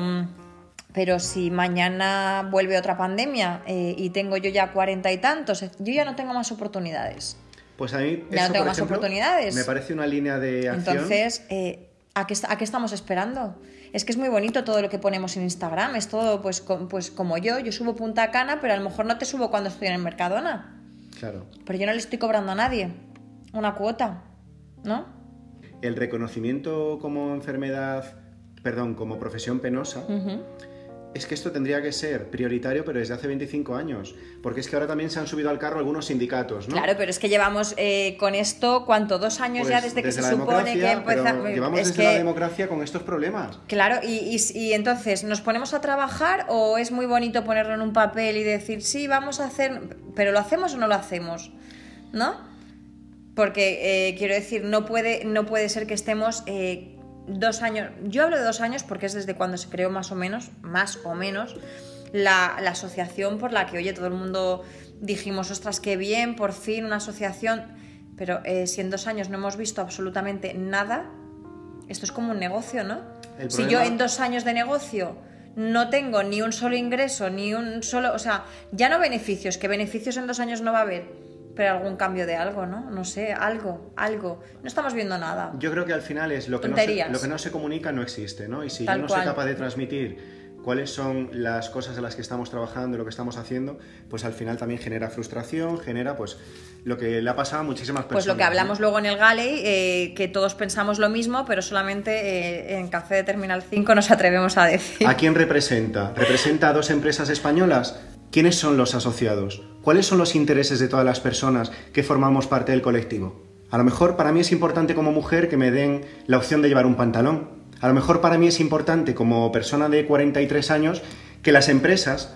pero si mañana vuelve otra pandemia eh, y tengo yo ya cuarenta y tantos, yo ya no tengo más oportunidades. Pues a mí ya no tengo más ejemplo, oportunidades. Me parece una línea de acción. Entonces, eh, ¿a, qué, ¿a qué estamos esperando? Es que es muy bonito todo lo que ponemos en Instagram, es todo pues, com, pues como yo, yo subo Punta Cana, pero a lo mejor no te subo cuando estoy en el Mercadona. Claro. Pero yo no le estoy cobrando a nadie una cuota, ¿no? El reconocimiento como enfermedad, perdón, como profesión penosa, uh -huh. Es que esto tendría que ser prioritario, pero desde hace 25 años. Porque es que ahora también se han subido al carro algunos sindicatos, ¿no? Claro, pero es que llevamos eh, con esto, ¿cuánto? ¿Dos años pues ya desde que se la supone que empieza? Llevamos es desde que... la democracia con estos problemas. Claro, y, y, y, entonces, ¿nos ponemos a trabajar o es muy bonito ponerlo en un papel y decir, sí, vamos a hacer, pero lo hacemos o no lo hacemos? ¿No? Porque eh, quiero decir, no puede, no puede ser que estemos eh, dos años. Yo hablo de dos años porque es desde cuando se creó más o menos, más o menos, la, la asociación por la que, oye, todo el mundo dijimos, ostras, qué bien, por fin una asociación. Pero eh, si en dos años no hemos visto absolutamente nada, esto es como un negocio, ¿no? El si yo en dos años de negocio no tengo ni un solo ingreso, ni un solo. O sea, ya no beneficios, que beneficios en dos años no va a haber pero algún cambio de algo, ¿no? No sé, algo, algo. No estamos viendo nada. Yo creo que al final es lo que, no se, lo que no se, comunica no existe, ¿no? Y si Tal yo no cual. soy capaz de transmitir cuáles son las cosas en las que estamos trabajando, lo que estamos haciendo, pues al final también genera frustración, genera pues lo que le ha pasado a muchísimas personas. Pues lo que hablamos ¿no? luego en el Galley, eh, que todos pensamos lo mismo, pero solamente eh, en Café de Terminal 5 nos atrevemos a decir. ¿A quién representa? ¿Representa a dos empresas españolas? ¿Quiénes son los asociados? ¿Cuáles son los intereses de todas las personas que formamos parte del colectivo? A lo mejor para mí es importante como mujer que me den la opción de llevar un pantalón. A lo mejor para mí es importante como persona de 43 años que las empresas,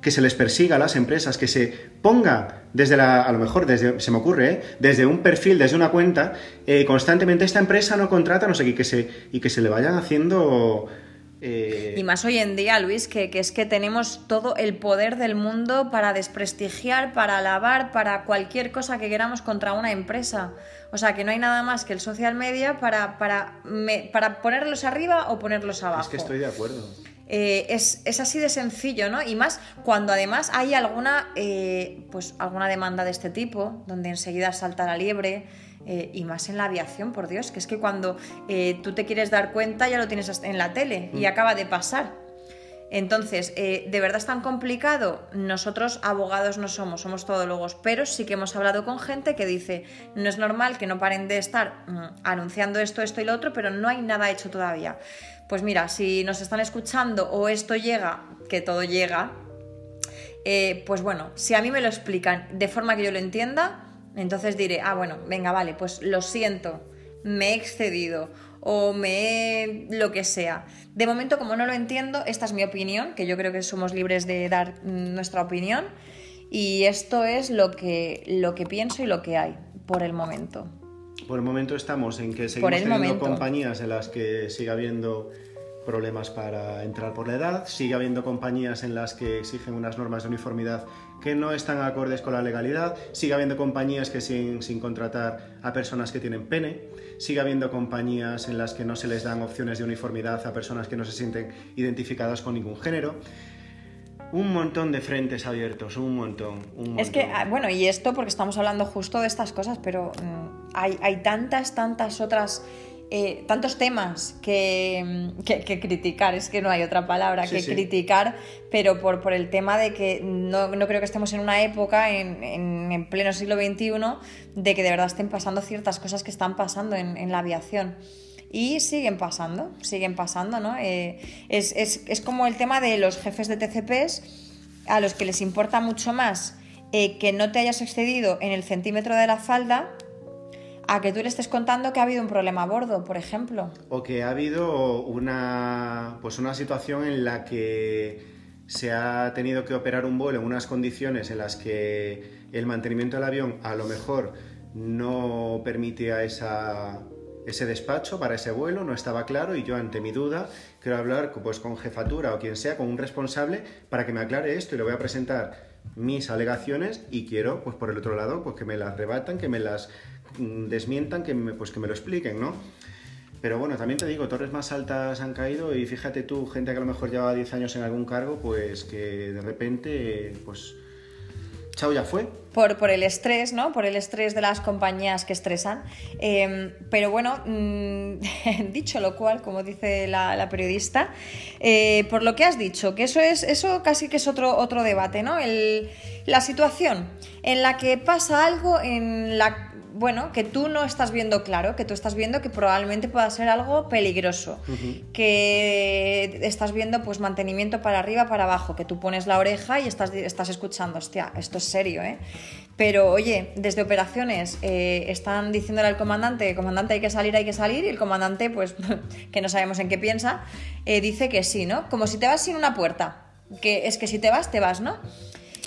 que se les persiga a las empresas, que se ponga desde la, a lo mejor desde, se me ocurre, ¿eh? desde un perfil, desde una cuenta, eh, constantemente esta empresa no contrata, no sé qué, y que se, y que se le vayan haciendo eh... Y más hoy en día, Luis, que, que, es que tenemos todo el poder del mundo para desprestigiar, para alabar, para cualquier cosa que queramos contra una empresa. O sea, que no hay nada más que el social media para, para, me, para ponerlos arriba o ponerlos abajo. Es que estoy de acuerdo. Eh, es, es, así de sencillo, ¿no? Y más cuando además hay alguna, eh, pues, alguna demanda de este tipo, donde enseguida salta la liebre. Eh, y más en la aviación, por Dios, que es que cuando eh, tú te quieres dar cuenta ya lo tienes en la tele y mm. acaba de pasar. Entonces, eh, ¿de verdad es tan complicado? Nosotros abogados no somos, somos todólogos, pero sí que hemos hablado con gente que dice, no es normal que no paren de estar mm, anunciando esto, esto y lo otro, pero no hay nada hecho todavía. Pues mira, si nos están escuchando o esto llega, que todo llega, eh, pues bueno, si a mí me lo explican de forma que yo lo entienda, entonces diré, ah, bueno, venga, vale, pues lo siento, me he excedido o me he lo que sea. De momento, como no lo entiendo, esta es mi opinión, que yo creo que somos libres de dar nuestra opinión, y esto es lo que, lo que pienso y lo que hay por el momento. Por el momento estamos en que seguimos teniendo momento. compañías en las que sigue habiendo problemas para entrar por la edad, sigue habiendo compañías en las que exigen unas normas de uniformidad que no están acordes con la legalidad, sigue habiendo compañías que siguen sin contratar a personas que tienen pene, sigue habiendo compañías en las que no se les dan opciones de uniformidad a personas que no se sienten identificadas con ningún género. Un montón de frentes abiertos, un montón. Es que, ah, bueno, y esto porque estamos hablando justo de estas cosas, pero hay, hay tantas, tantas otras eh, tantos temas que, que, criticar, es que no hay otra palabra que criticar, pero por, por el tema de que no, no, creo que estemos en una época, en, en, pleno siglo XXI, de que de verdad estén pasando ciertas cosas que están pasando en, en la aviación. Y siguen pasando, siguen pasando, ¿no? Eh, es, es, es, como el tema de los jefes de TCPs a los que les importa mucho más eh, que no te hayas excedido en el centímetro de la falda a que tú le estés contando que ha habido un problema a bordo, por ejemplo. O que ha habido una, pues una situación en la que se ha tenido que operar un vuelo en unas condiciones en las que el mantenimiento del avión a lo mejor no permitía esa, ese despacho para ese vuelo, no estaba claro y yo ante mi duda quiero hablar pues, con jefatura o quien sea, con un responsable para que me aclare esto y le voy a presentar mis alegaciones y quiero, pues por el otro lado, pues que me las rebatan, que me las mm, desmientan, que me, pues que me lo expliquen, ¿no? Pero bueno, también te digo, torres más altas han caído y fíjate tú, gente que a lo mejor lleva 10 años en algún cargo, pues que de repente, pues Ya fue. Por, por, el estrés, ¿no? Por el estrés de las compañías que estresan. Em, pero bueno, mm, dicho lo cual, como dice la, periodista, eh, por lo que has dicho, que eso es, eso casi que es otro, otro debate, ¿no? La situación en la que pasa algo en la bueno, que tú no estás viendo claro, que tú estás viendo que probablemente pueda ser algo peligroso, que estás viendo pues mantenimiento para arriba, para abajo, que tú pones la oreja y estás, estás escuchando, hostia, esto es serio, ¿eh? Pero oye, desde operaciones eh, están diciéndole al comandante, comandante hay que salir, hay que salir, y el comandante, pues que no sabemos en qué piensa, eh, dice que sí, ¿no? Como si te vas sin una puerta, que es que si te vas, te vas, ¿no?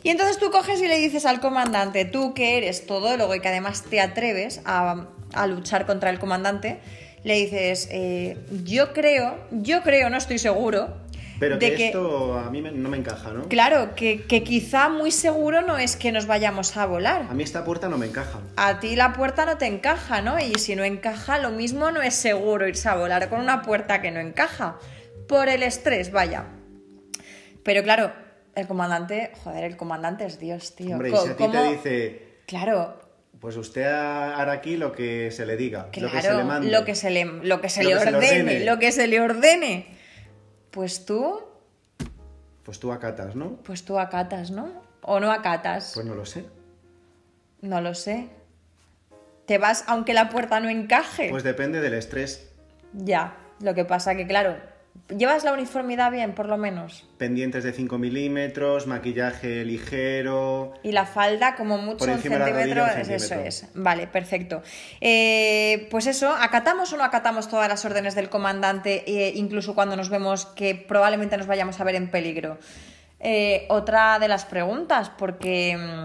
Y entonces tú coges y le dices al comandante, tú que eres todólogo y que además te atreves a, luchar contra el comandante, le dices, eh, yo creo, yo creo, no estoy seguro, pero que, esto a mí no me encaja, ¿no? Claro, que, quizá muy seguro no es que nos vayamos a volar. A mí esta puerta no me encaja. A ti la puerta no te encaja, ¿no? Y si no encaja, lo mismo no es seguro irse a volar con una puerta que no encaja. Por el estrés, vaya. Pero claro, el comandante, joder, el comandante es Dios, tío. Hombre, y si a ti te dice. Claro. Pues usted hará aquí lo que se le diga, lo que se le mande. Lo que se le, lo que se le ordene, lo que se le ordene. Pues tú. Pues tú acatas, ¿no? Pues tú acatas, ¿no? ¿O no acatas? Pues no lo sé. No lo sé. ¿Te vas aunque la puerta no encaje? Pues depende del estrés. Ya, lo que pasa que, claro, ¿Llevas la uniformidad bien, por lo menos? Pendientes de 5 milímetros, maquillaje ligero. Y la falda, como mucho, un centímetro, Eso es. Vale, perfecto. Eh, pues eso, ¿acatamos o no acatamos todas las órdenes del comandante, eh, incluso cuando nos vemos que probablemente nos vayamos a ver en peligro? Eh, otra de las preguntas, porque mm,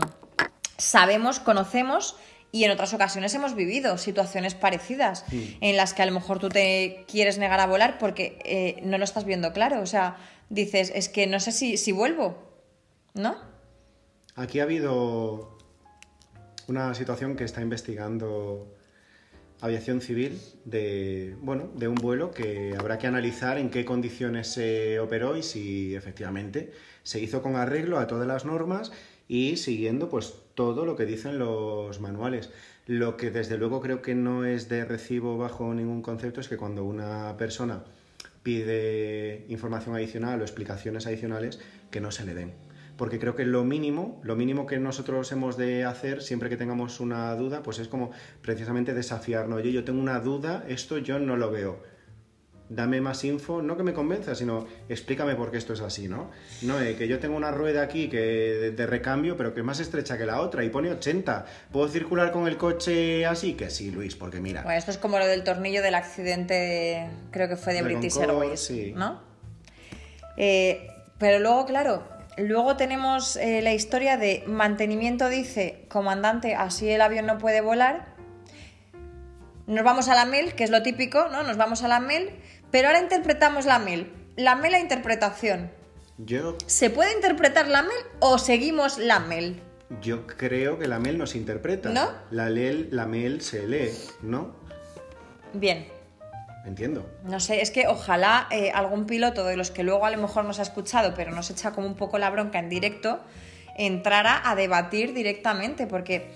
sabemos, conocemos y en otras ocasiones hemos vivido situaciones parecidas en las que a lo mejor tú te quieres negar a volar porque eh, no lo estás viendo claro. O sea, dices, es que no sé si, si vuelvo, ¿no? Aquí ha habido una situación que está investigando aviación civil de, bueno, de un vuelo que habrá que analizar en qué condiciones se operó y si efectivamente se hizo con arreglo a todas las normas y siguiendo pues todo lo que dicen los manuales. Lo que desde luego creo que no es de recibo bajo ningún concepto es que cuando una persona pide información adicional o explicaciones adicionales que no se le den. Porque creo que lo mínimo, lo mínimo que nosotros hemos de hacer siempre que tengamos una duda, pues es como precisamente desafiarnos. Oye, yo tengo una duda, esto yo no lo veo dame más info, no que me convenza, sino explícame por qué esto es así, ¿no? No, eh, que yo tengo una rueda aquí que de, recambio, pero que es más estrecha que la otra y pone 80. ¿Puedo circular con el coche así? Que sí, Luis, porque mira. Bueno, esto es como lo del tornillo del accidente, creo que fue de, British Airways, ¿no? Eh, pero luego, claro, luego tenemos eh, la historia de mantenimiento dice, comandante, así el avión no puede volar. Nos vamos a la MEL, que es lo típico, ¿no? Nos vamos a la MEL pero ahora interpretamos la MEL. La MEL, la interpretación. Yo. ¿Se puede interpretar la MEL o seguimos la MEL? Yo creo que la MEL no se interpreta. ¿No? La, la MEL se lee, ¿no? Bien. Entiendo. No sé, es que ojalá eh, algún piloto de los que luego a lo mejor nos ha escuchado, pero nos echa como un poco la bronca en directo, entrara a debatir directamente, porque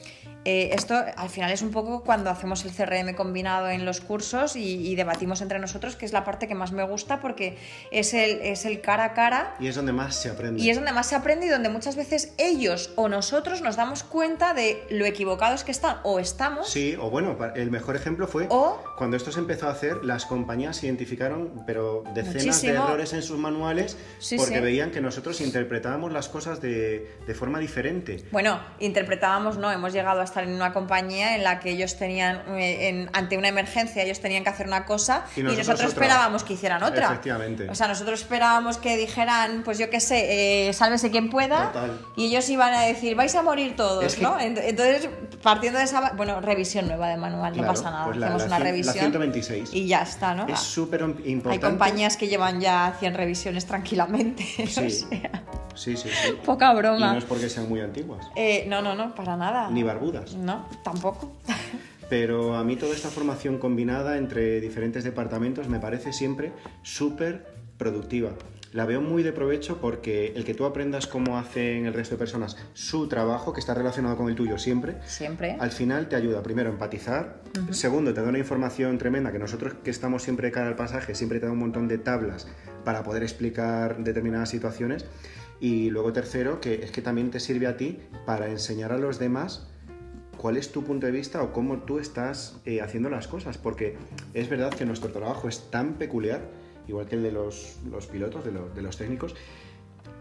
Eh, esto al final es un poco cuando hacemos el CRM combinado en los cursos y, y debatimos entre nosotros, que es la parte que más me gusta porque es el, es el cara a cara Y es donde más se aprende. y es donde más se aprende y donde muchas veces ellos o nosotros nos damos cuenta de lo equivocados que están o estamos. Sí, o bueno, el mejor ejemplo fue O- cuando esto se empezó a hacer, las compañías identificaron, pero decenas de Muchísimo. errores en sus manuales Sí, porque sí. veían que nosotros interpretábamos las cosas de, de forma diferente. Bueno, interpretábamos, no, hemos llegado a estar en una compañía en la que ellos tenían, eh, en- ante una emergencia, ellos tenían que hacer una cosa Y y nosotros esperábamos que hicieran otra. Efectivamente. O sea, nosotros esperábamos que dijeran, pues yo qué sé, eh, sálvese quien pueda, Total. y ellos iban a decir, vais a morir todos, Es que- ¿no? Ent- Entonces, partiendo de esa, bueno, revisión nueva de manual, Claro, no pasa nada, pues la- hacemos la una la revisión 126. y ya está, ¿no? Es súper importante. Hay compañías que llevan ya 100 revisiones tranquilamente, o Sí. sea, Sí, sí, sí. poca Y broma. no es porque sean muy antiguas, Eh, no, no, no, para nada. ni barbudas. No, tampoco. Pero a mí toda esta formación combinada entre diferentes departamentos me parece siempre súper productiva. La veo muy de provecho porque el que tú aprendas cómo hacen el resto de personas su trabajo, que está relacionado con el tuyo siempre, Siempre. al final te ayuda primero a empatizar, segundo te da una información tremenda que nosotros que estamos siempre cara al pasaje siempre te da un montón de tablas para poder explicar determinadas situaciones y luego tercero que es que también te sirve a ti para enseñar a los demás cuál es tu punto de vista o cómo tú estás eh, haciendo las cosas. Porque es verdad que nuestro trabajo es tan peculiar igual que el de los, pilotos, de, de los técnicos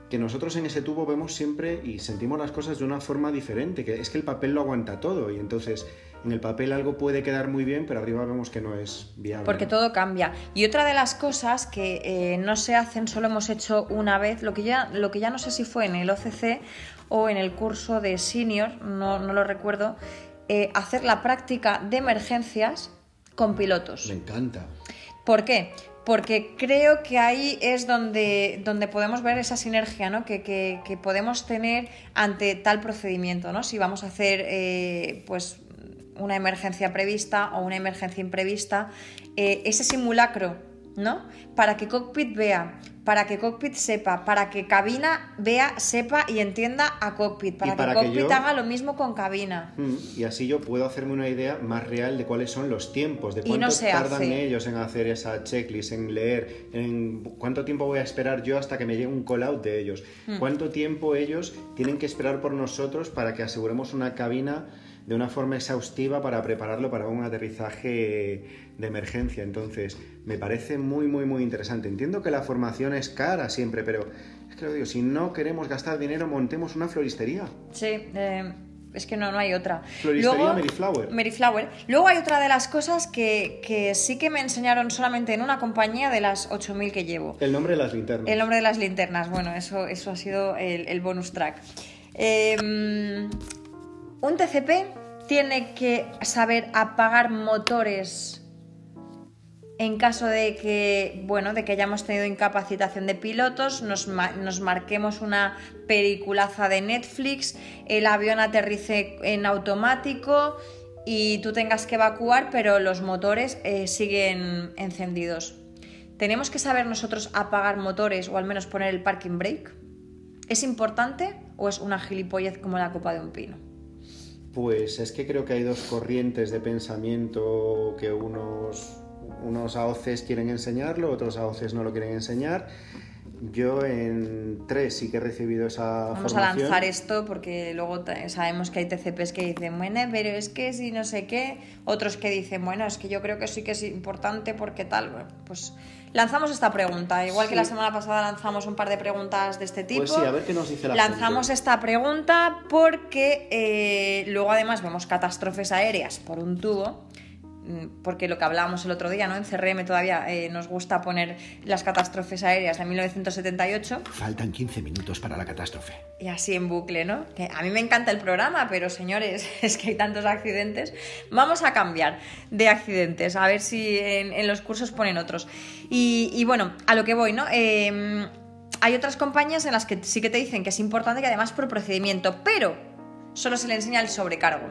que nosotros en ese tubo vemos siempre y sentimos las cosas de una forma diferente, que es que el papel lo aguanta todo. Y entonces en el papel algo puede quedar muy bien, pero arriba vemos que no es viable. Porque ¿no? todo cambia. Y otra de las cosas que eh, no se hacen, solo hemos hecho una vez, lo que, ya, lo que ya no sé si fue en el OCC o en el curso de senior, no, no lo recuerdo, eh, hacer la práctica de emergencias con pilotos. Me encanta. ¿Por qué? Porque creo que ahí es donde, donde podemos ver esa sinergia ¿no? que, que- que podemos tener ante tal procedimiento. ¿no? Si vamos a hacer eh, pues, una emergencia prevista o una emergencia imprevista, eh, ese simulacro, ¿no? Para que cockpit vea, para que cockpit sepa, para que cabina vea, sepa y entienda a cockpit, para, para que que cockpit yo- haga lo mismo con cabina. Mm, Y así yo puedo hacerme una idea más real de cuáles son los tiempos, de cuánto no tardan hace. ellos en hacer esa checklist, en leer, en cuánto tiempo voy a esperar yo hasta que me llegue un call out de ellos, Hmm. cuánto tiempo ellos tienen que esperar por nosotros para que aseguremos una cabina de una forma exhaustiva para prepararlo para un aterrizaje de emergencia. Entonces, me parece muy, muy, muy interesante. Entiendo que la formación es cara siempre, pero es que lo digo, si no queremos gastar dinero, montemos una floristería. Sí, eh, es que no, no hay otra. Floristería Meriflower. Meriflower. Luego hay otra de las cosas que, que sí que me enseñaron solamente en una compañía de las 8.000 que llevo. El nombre de las linternas. El nombre de las linternas, bueno, eso, eso ha sido el, el bonus track. Eh, un TCP tiene que saber apagar motores en caso de que, bueno, de que hayamos tenido incapacitación de pilotos, nos, nos marquemos una peliculaza de Netflix, el avión aterrice en automático y tú tengas que evacuar, pero los motores eh, siguen encendidos. ¿Tenemos que saber nosotros apagar motores o al menos poner el parking brake? ¿Es importante o es una gilipollez como la copa de un pino? Pues es que creo que hay dos corrientes de pensamiento que unos, unos AOCs quieren enseñarlo, otros AOCs no lo quieren enseñar. Yo en tres sí que he recibido esa Vamos a formación. lanzar esto porque luego sabemos que hay TCPs que dicen, bueno, pero es que si no sé qué, otros que dicen, bueno, es que yo creo que sí que es importante porque tal. Bueno, pues lanzamos esta pregunta. Igual que la semana pasada lanzamos un par de preguntas de este tipo. Pues sí, a ver qué nos dice la Lanzamos gente. esta pregunta porque eh, luego además vemos catástrofes aéreas por un tubo. Mm, Porque lo que hablábamos el otro día, ¿no? En CRM todavía eh, nos gusta poner las catástrofes aéreas de 1978 Faltan 15 minutos para la catástrofe. y así en bucle, ¿no? Que a mí me encanta el programa, pero señores, es que hay tantos accidentes. Vamos a cambiar de accidentes, a ver si en, en los cursos ponen otros. Y, y bueno, a lo que voy, ¿no? Eh, hay otras compañías en las que sí que te dicen que es importante que además por procedimiento, pero solo se le enseña el sobrecargo.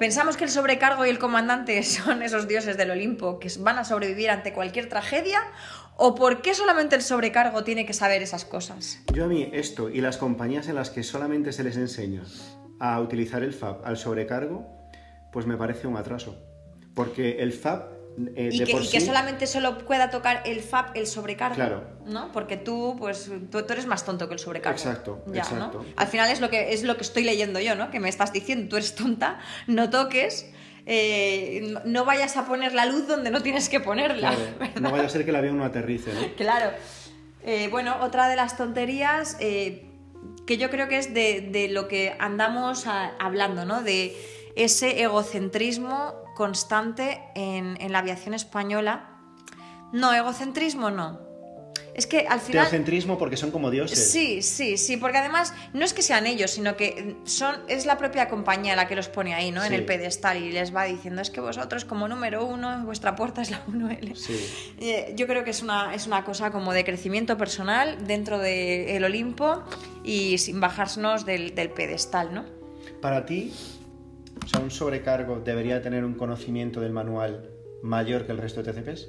Pensamos que el sobrecargo y el comandante son esos dioses del Olimpo que van a sobrevivir ante cualquier tragedia, o por qué solamente el sobrecargo tiene que saber esas cosas. Yo a mí esto y las compañías en las que solamente se les enseña a utilizar el FAB al sobrecargo, pues me parece un atraso. Porque el FAB eh, y, que, solamente solo pueda tocar el FAB, el sobrecargo. Claro. ¿No? Porque tú, pues, tú, tú eres más tonto que el sobrecargo. Exacto, Ya, exacto. ¿no? Al final es lo que es lo que estoy leyendo yo, ¿no? Que me estás diciendo, tú eres tonta, no toques, eh, no- vayas a poner la luz donde no tienes que ponerla. No vaya a ser que el avión no aterrice, ¿no? Claro. Eh, bueno, otra de las tonterías que yo creo que es de, de lo que andamos a- hablando, ¿no? De ese egocentrismo constante en, en la aviación española. No, egocentrismo no. Es que al final... Teocentrismo porque son como dioses. Sí, sí, sí, porque además no es que sean ellos, sino que son, es la propia compañía la que los pone ahí, ¿no? En el pedestal y les va diciendo, es que vosotros como número uno, vuestra puerta es la 1L. Sí. Eh, Yo creo que es una, es una cosa como de crecimiento personal dentro del Olimpo y sin bajarnos del, del pedestal, ¿no? Para ti, sea, un sobrecargo debería tener un conocimiento del manual mayor que el resto de TCPs.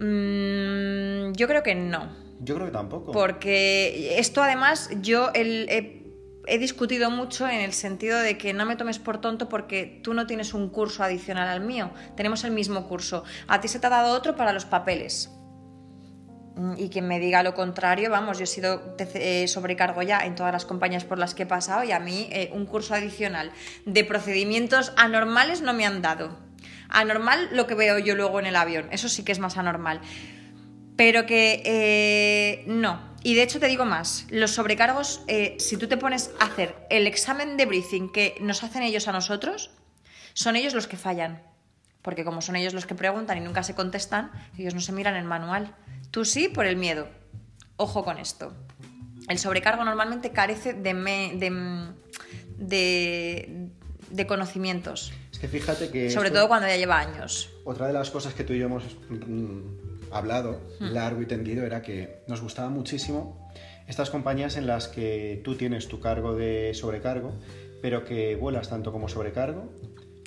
Mm, yo creo que no. Yo creo que tampoco. Porque esto además yo el- he, he discutido mucho en el sentido de que no me tomes por tonto porque tú no tienes un curso adicional al mío. Tenemos el mismo curso. A ti se te ha dado otro para los papeles. Mm, Y quien me diga lo contrario, vamos, yo he sido eh, sobrecargo ya en todas las compañías por las que he pasado y a mí eh, un curso adicional de procedimientos anormales no me han dado. Anormal lo que veo yo luego en el avión, eso sí que es más anormal. Pero que eh, no. Y de hecho te digo más, los sobrecargos, si tú te pones a hacer el examen de briefing que nos hacen ellos a nosotros, son ellos los que fallan. Porque como son ellos los que preguntan y nunca se contestan, ellos no se miran el manual. Tú sí por el miedo. Ojo con esto. El sobrecargo normalmente carece de, me- de, de- de conocimientos. Es que fíjate que... Sobre esto- todo cuando ya lleva años. Otra de las cosas que tú y yo hemos mm, hablado Hmm. largo y tendido era que nos gustaba muchísimo estas compañías en las que tú tienes tu cargo de sobrecargo, pero que vuelas tanto como sobrecargo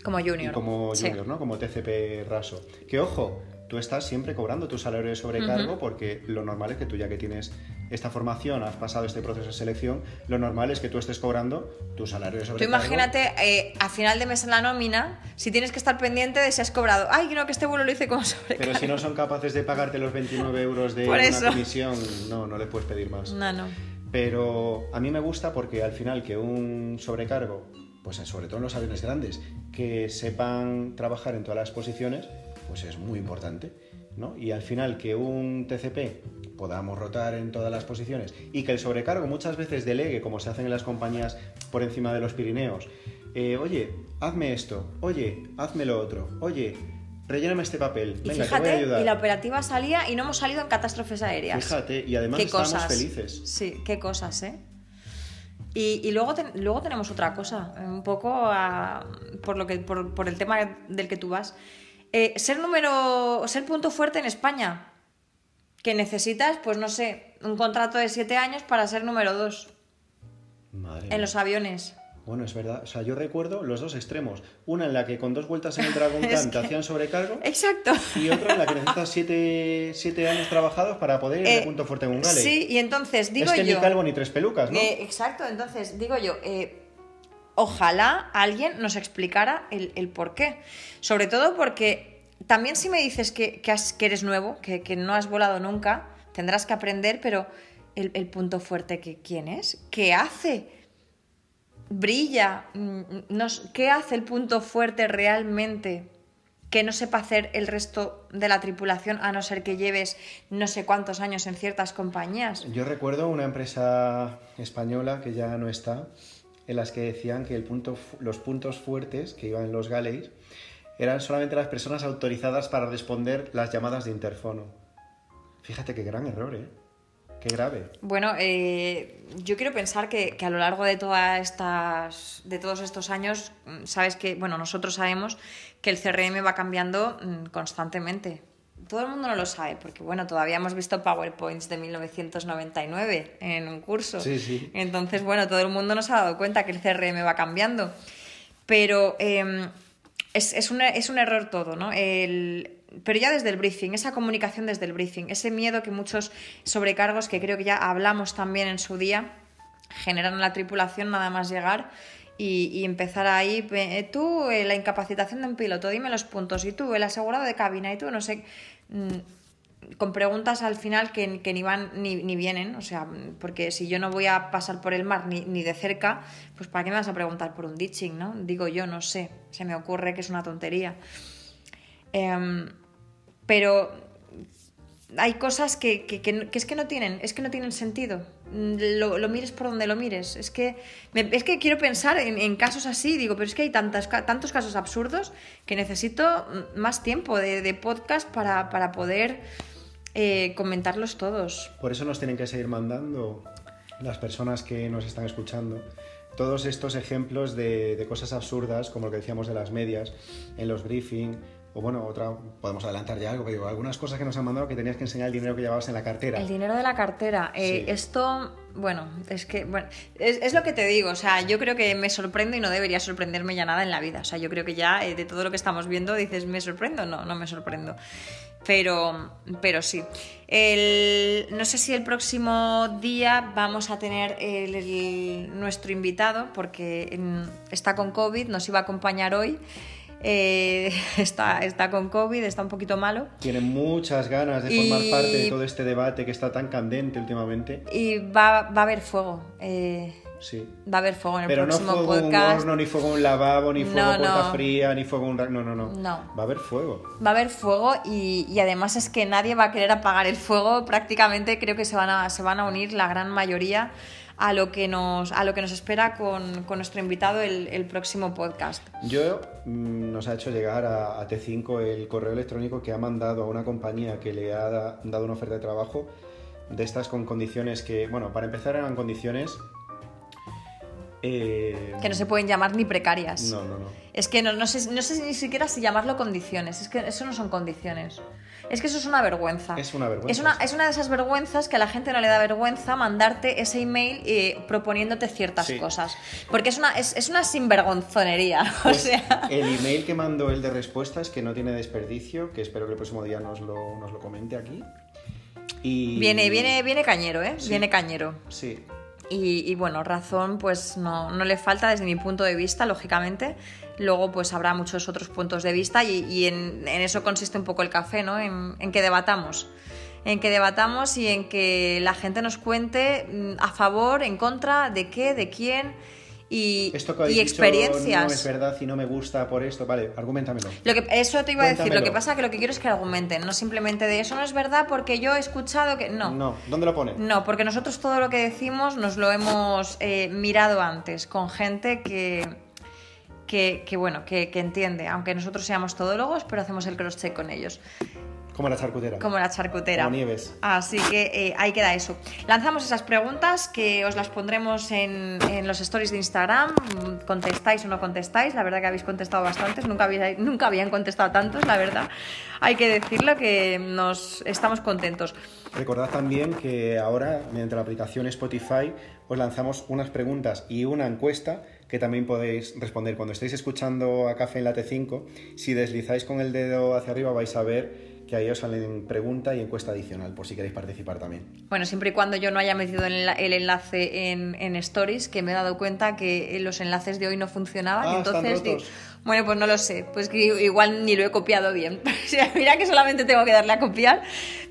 Como junior. y como Sí. junior, ¿no? Como TCP raso. Que ojo, tú estás siempre cobrando tu salario de sobrecargo porque lo normal es que tú ya que tienes esta formación, has pasado este proceso de selección, lo normal es que tú estés cobrando tu salario de Tú sobrecargo. imagínate eh, a final de mes en la nómina, si tienes que estar pendiente de si has cobrado. Ay, no, que este vuelo lo hice como sobrecargo. Pero si no son capaces de pagarte los 29 euros de una comisión, no, no les puedes pedir más. No, no. Pero a mí me gusta porque al final que un sobrecargo, pues sobre todo en los aviones grandes, que sepan trabajar en todas las posiciones, pues es muy importante. ¿no? Y al final que un TCP podamos rotar en todas las posiciones y que el sobrecargo muchas veces delegue, como se hacen en las compañías por encima de los Pirineos, eh, oye, hazme esto, oye, hazme lo otro, oye, relléname este papel, Y venga, te voy a fíjate, ayudar. y la operativa salía y no hemos salido en catástrofes aéreas. Fíjate, y además qué estábamos cosas. felices. Sí, qué cosas, ¿eh? Y, y luego, luego tenemos otra cosa, un poco a- por, lo que, por, por el tema del que tú vas. Eh, ser número, ser punto fuerte en España, que necesitas, pues no sé, un contrato de siete años para ser número dos Madre en mía. los aviones. Bueno, es verdad. O sea, yo recuerdo los dos extremos. Una en la que con dos vueltas en el Dragon Khan te hacían sobrecargo Exacto. y otra en la que necesitas siete, siete años trabajados para poder ir Eh, punto fuerte en un galley. Sí, y entonces digo es que yo. ni calvo ni tres pelucas, ¿no? Eh, exacto, entonces digo yo, eh, ojalá alguien nos explicara el, el por qué. Sobre todo porque también si me dices que, que has- que eres nuevo, que, que no has volado nunca, tendrás que aprender, pero el, el punto fuerte, que, ¿quién es? ¿Qué hace? Brilla. Mm, nos- ¿Qué hace el punto fuerte realmente? que no sepa hacer el resto de la tripulación a no ser que lleves no sé cuántos años en ciertas compañías. Yo recuerdo una empresa española que ya no está, en las que decían que el punto, los puntos fuertes que iban en los galleys eran solamente las personas autorizadas para responder las llamadas de interfono. Fíjate qué gran error, ¿eh? Qué grave. Bueno, eh, yo quiero pensar que, que a lo largo de todas estas, de todos estos años, mm, sabes que, bueno, nosotros sabemos que el CRM va cambiando mm, constantemente. Todo el mundo no lo sabe, porque bueno, todavía hemos visto PowerPoints de 1999 en un curso. Sí, sí. Entonces, bueno, todo el mundo nos ha dado cuenta que el CRM va cambiando. Pero eh, es, es un, es un error todo, ¿no? El, pero ya desde el briefing, esa comunicación desde el briefing, ese miedo que muchos sobrecargos, que creo que ya hablamos también en su día, generan la tripulación nada más llegar y, empezar ahí, eh, tú eh, la incapacitación de un piloto, dime los puntos, y tú el asegurado de cabina, y tú no sé, mm, con preguntas al final que, ni van ni, vienen, o sea, porque si yo no voy a pasar por el mar ni, ni de cerca, pues ¿para qué me vas a preguntar por un ditching, no? Digo yo, no sé, se me ocurre que es una tontería. Em, pero hay cosas que, que- que es que no tienen, es que no tienen sentido. Mm, Lo, mires por donde lo mires. Es que, es que quiero pensar en, casos así, digo, pero es que hay tantas, tantos casos absurdos que necesito mm, más tiempo de, de podcast para, para poder eh, comentarlos todos. Por eso nos tienen que seguir mandando las personas que nos están escuchando todos estos ejemplos de, de cosas absurdas, como lo que decíamos de las medias, en los briefing, o bueno, otra, podemos adelantar ya algo, pero digo, algunas cosas que nos han mandado que tenías que enseñar el dinero que llevabas en la cartera. El dinero de la cartera. eh, Sí. Esto, bueno, es que, bueno, es, es lo que te digo. O sea, yo creo que me sorprendo y no debería sorprenderme ya nada en la vida. O sea, yo creo que ya eh, de todo lo que estamos viendo dices, ¿me sorprendo? No, no me sorprendo. Pero, pero sí. El- no sé si el próximo día vamos a tener el- el- nuestro invitado, porque mm, está con COVID, nos iba a acompañar hoy. Eh, está, está con COVID, está un poquito malo. Tiene muchas ganas de formar Y- parte de todo este debate que está tan candente últimamente. Y va, va a haber fuego. eh, Sí. va a haber fuego en el Pero no próximo fuego en un podcast. horno, ni fuego en un lavabo, ni fuego No, no. fría, ni fuego en un... ra- No, no, no. No. Va a haber fuego. Va a haber fuego y, y además es que nadie va a querer apagar el fuego. Prácticamente creo que se van a, se van a unir la gran mayoría a lo que nos, a lo que nos espera con, con nuestro invitado el, el próximo podcast. Yo mm, nos ha hecho llegar a, a T5 el correo electrónico que ha mandado a una compañía que le ha da- dado una oferta de trabajo de estas con condiciones que, bueno, para empezar eran condiciones... eh, Que no se pueden llamar ni precarias. No, no, no. Es que no, no sé, no sé ni siquiera si llamarlo condiciones. Es que eso no son condiciones. Es que eso es una vergüenza. Es una vergüenza, Es una, es una de esas vergüenzas que a la gente no le da vergüenza mandarte ese email eh, proponiéndote ciertas Sí. cosas. Porque es una, es, es una sinvergonzonería. O Pues sea. El email que mandó él de respuestas, que no tiene desperdicio, que espero que el próximo día nos lo, nos lo comente aquí. Y... Viene, viene, viene cañero, ¿eh? Sí. Viene cañero. Sí, Y, y bueno, razón pues no, no le falta desde mi punto de vista, lógicamente. Luego pues habrá muchos otros puntos de vista y, y en, en eso consiste un poco el café, ¿no? En, en que debatamos. En que debatamos y en que la gente nos cuente mm, a favor, en contra, de qué, de quién y, esto que y dicho experiencias. no es verdad y no me gusta por esto. Vale, argumentamelo. Lo que, eso te iba a decir, lo Cuéntamelo. que pasa que lo que quiero es que argumenten, no simplemente de eso no es verdad porque yo he escuchado que... No, No, ¿dónde lo pone? No, porque nosotros todo lo que decimos nos lo hemos eh, mirado antes con gente que, que, que, bueno, que, que entiende, aunque nosotros seamos todólogos, pero hacemos el cross-check con ellos, Como la charcutera. como la charcutera. Como Nieves. Así que eh, ahí queda eso. Lanzamos esas preguntas que os las pondremos en, en los stories de Instagram. Contestáis o no contestáis. La verdad que habéis contestado bastantes. Nunca, nunca habían contestado tantos, la verdad. Hay que decirlo que nos estamos contentos. Recordad también que ahora, mediante la aplicación Spotify, os lanzamos unas preguntas y una encuesta que también podéis responder. Cuando estéis escuchando a Café en la T5, si deslizáis con el dedo hacia arriba vais a ver que ahí os salen pregunta y encuesta adicional, por si queréis participar también. Bueno, siempre y cuando yo no haya metido el, enla- el enlace en, en Stories, que me he dado cuenta que los enlaces de hoy no funcionaban. Ah, entonces, están di- rotos. Bueno, pues no lo sé. Pues que igual ni lo he copiado bien. Mira que solamente tengo que darle a copiar.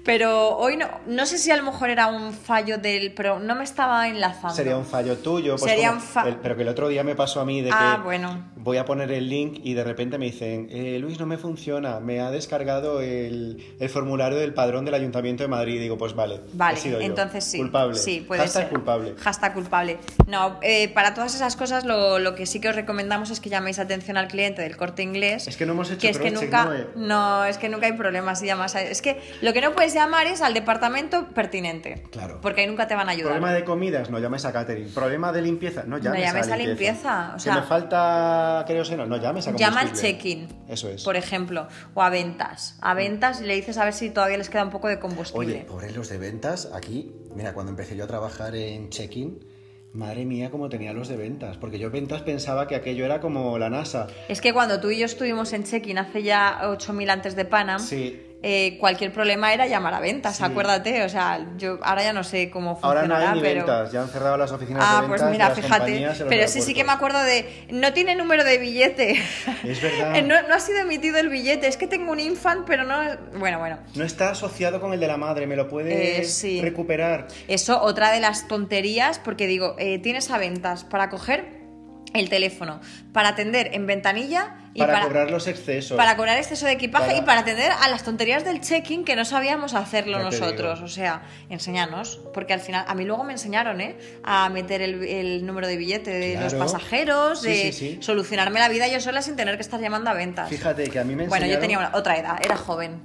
Pero hoy no, no sé si a lo mejor era un fallo del. Pero no me estaba enlazando. Sería un fallo tuyo, pues Sería como un fa- el- pero que el otro día me pasó a mí de Ah, que bueno. voy a poner el link y de repente me dicen, eh, Luis, no me funciona, me ha descargado el, el formulario del padrón del Ayuntamiento de Madrid. Y digo, pues vale, Vale, he sido yo. entonces sí. Culpable. Sí, puede Hashtag ser. culpable. Hashtag culpable. No, eh, para todas esas cosas lo, lo que sí que os recomendamos es que llaméis atención al cliente del corte inglés. Es que no hemos hecho que es que nunca, ¿no, no, es que nunca hay problemas si llamas a- Es que lo que no puedes llamar es al departamento pertinente. Claro. Porque ahí nunca te van a ayudar. Problema de comidas, no llames a catering. Problema de limpieza, no llames, llames a a limpieza. limpieza, o que sea- me falta queroseno, no llames a Llama al check-in. Eso es. Por ejemplo, o a ventas. A ventas y le dices a ver si todavía les queda un poco de combustible. Oye, pobres los de ventas, aquí, mira, cuando empecé yo a trabajar en check-in, madre mía, cómo tenía los de ventas. Porque yo ventas pensaba que aquello era como la NASA. Es que cuando tú y yo estuvimos en check-in hace ya 8000 antes de Panam, Sí. Eh, cualquier problema era llamar a ventas, Sí. acuérdate. O sea, yo ahora ya no sé cómo Ahora no funcionará, hay ni pero. ventas, ya han cerrado las oficinas Ah, de ventas pues de mira, fíjate. Pero sí, sí que me acuerdo de. No tiene número de billete. Es verdad. Eh, no, no ha sido emitido el billete. Es que tengo un infant, pero no. Bueno, bueno. No está asociado con el de la madre, ¿me lo puedes Eh, sí. recuperar? Eso, otra de las tonterías, porque digo, eh, tienes a ventas para coger el teléfono, para atender en ventanilla y Para, para, cobrar los excesos. para cobrar exceso de equipaje Para- y para atender a las tonterías del check-in que no sabíamos hacerlo nosotros. O sea, enséñanos, porque al final, a mí luego me enseñaron, ¿eh? A meter el, el número de billete de los pasajeros, Sí, de sí, sí. solucionarme la vida yo sola sin tener que estar llamando a ventas. Fíjate que a mí me bueno, yo enseñaron- tenía una- otra edad, era joven.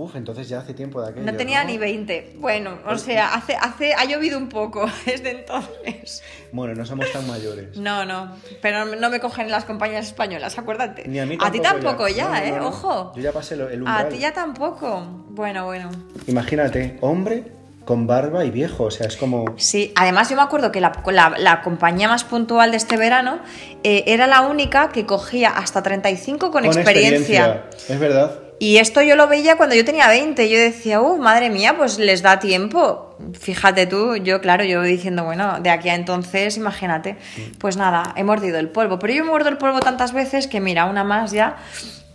Uf, entonces ya hace tiempo de aquello, No tenía ¿no? ni 20. Bueno, o sea, hace, hace, ha llovido un poco desde entonces. Bueno, no somos tan mayores. No, no, pero no me cogen las compañías españolas, acuérdate. Ni a mí ti tampoco ya, no, ¿eh? no. Ojo. Yo ya pasé lo- el umbral. A ti ya tampoco. Bueno, bueno. Imagínate, hombre con barba y viejo, o sea, es como... Sí, además yo me acuerdo que la, la- la compañía más puntual de este verano eh, era la única que cogía hasta 35 con, experiencia. Es verdad. Y esto yo lo veía cuando yo tenía 20. Yo decía, uh, madre mía, pues les da tiempo. Fíjate tú, yo, claro, yo diciendo, bueno, de aquí a entonces, imagínate. Pues nada, he mordido el polvo. Pero yo me muerdo el polvo tantas veces que, mira, una más ya,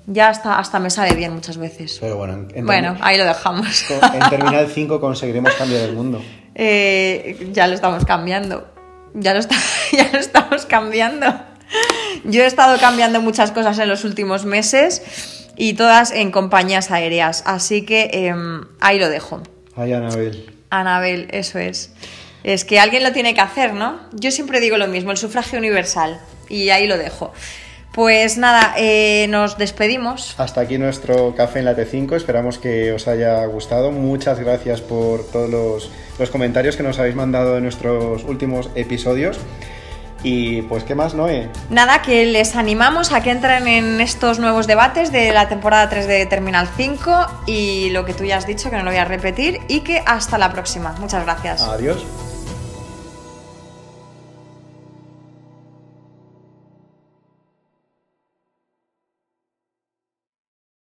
ya hasta, hasta me sabe bien muchas veces. Pero bueno, en, Bueno, ahí lo dejamos. en Terminal 5 conseguiremos cambiar el mundo. Eh, ya lo estamos cambiando. Ya lo, está- ya lo estamos cambiando. Yo he estado cambiando muchas cosas en los últimos meses y todas en compañías aéreas. Así que em, ahí lo dejo. Ay, Anabel. Anabel, eso es. Es que alguien lo tiene que hacer, ¿no? Yo siempre digo lo mismo, el sufragio universal. Y ahí lo dejo. Pues nada, eh, nos despedimos. Hasta aquí nuestro café en la T5. Esperamos que os haya gustado. Muchas gracias por todos los, los comentarios que nos habéis mandado en nuestros últimos episodios. Y pues, ¿qué más, Noé? Nada, que les animamos a que entren en estos nuevos debates de la temporada 3 de Terminal 5 y lo que tú ya has dicho, que no lo voy a repetir, y que hasta la próxima. Muchas gracias. Adiós.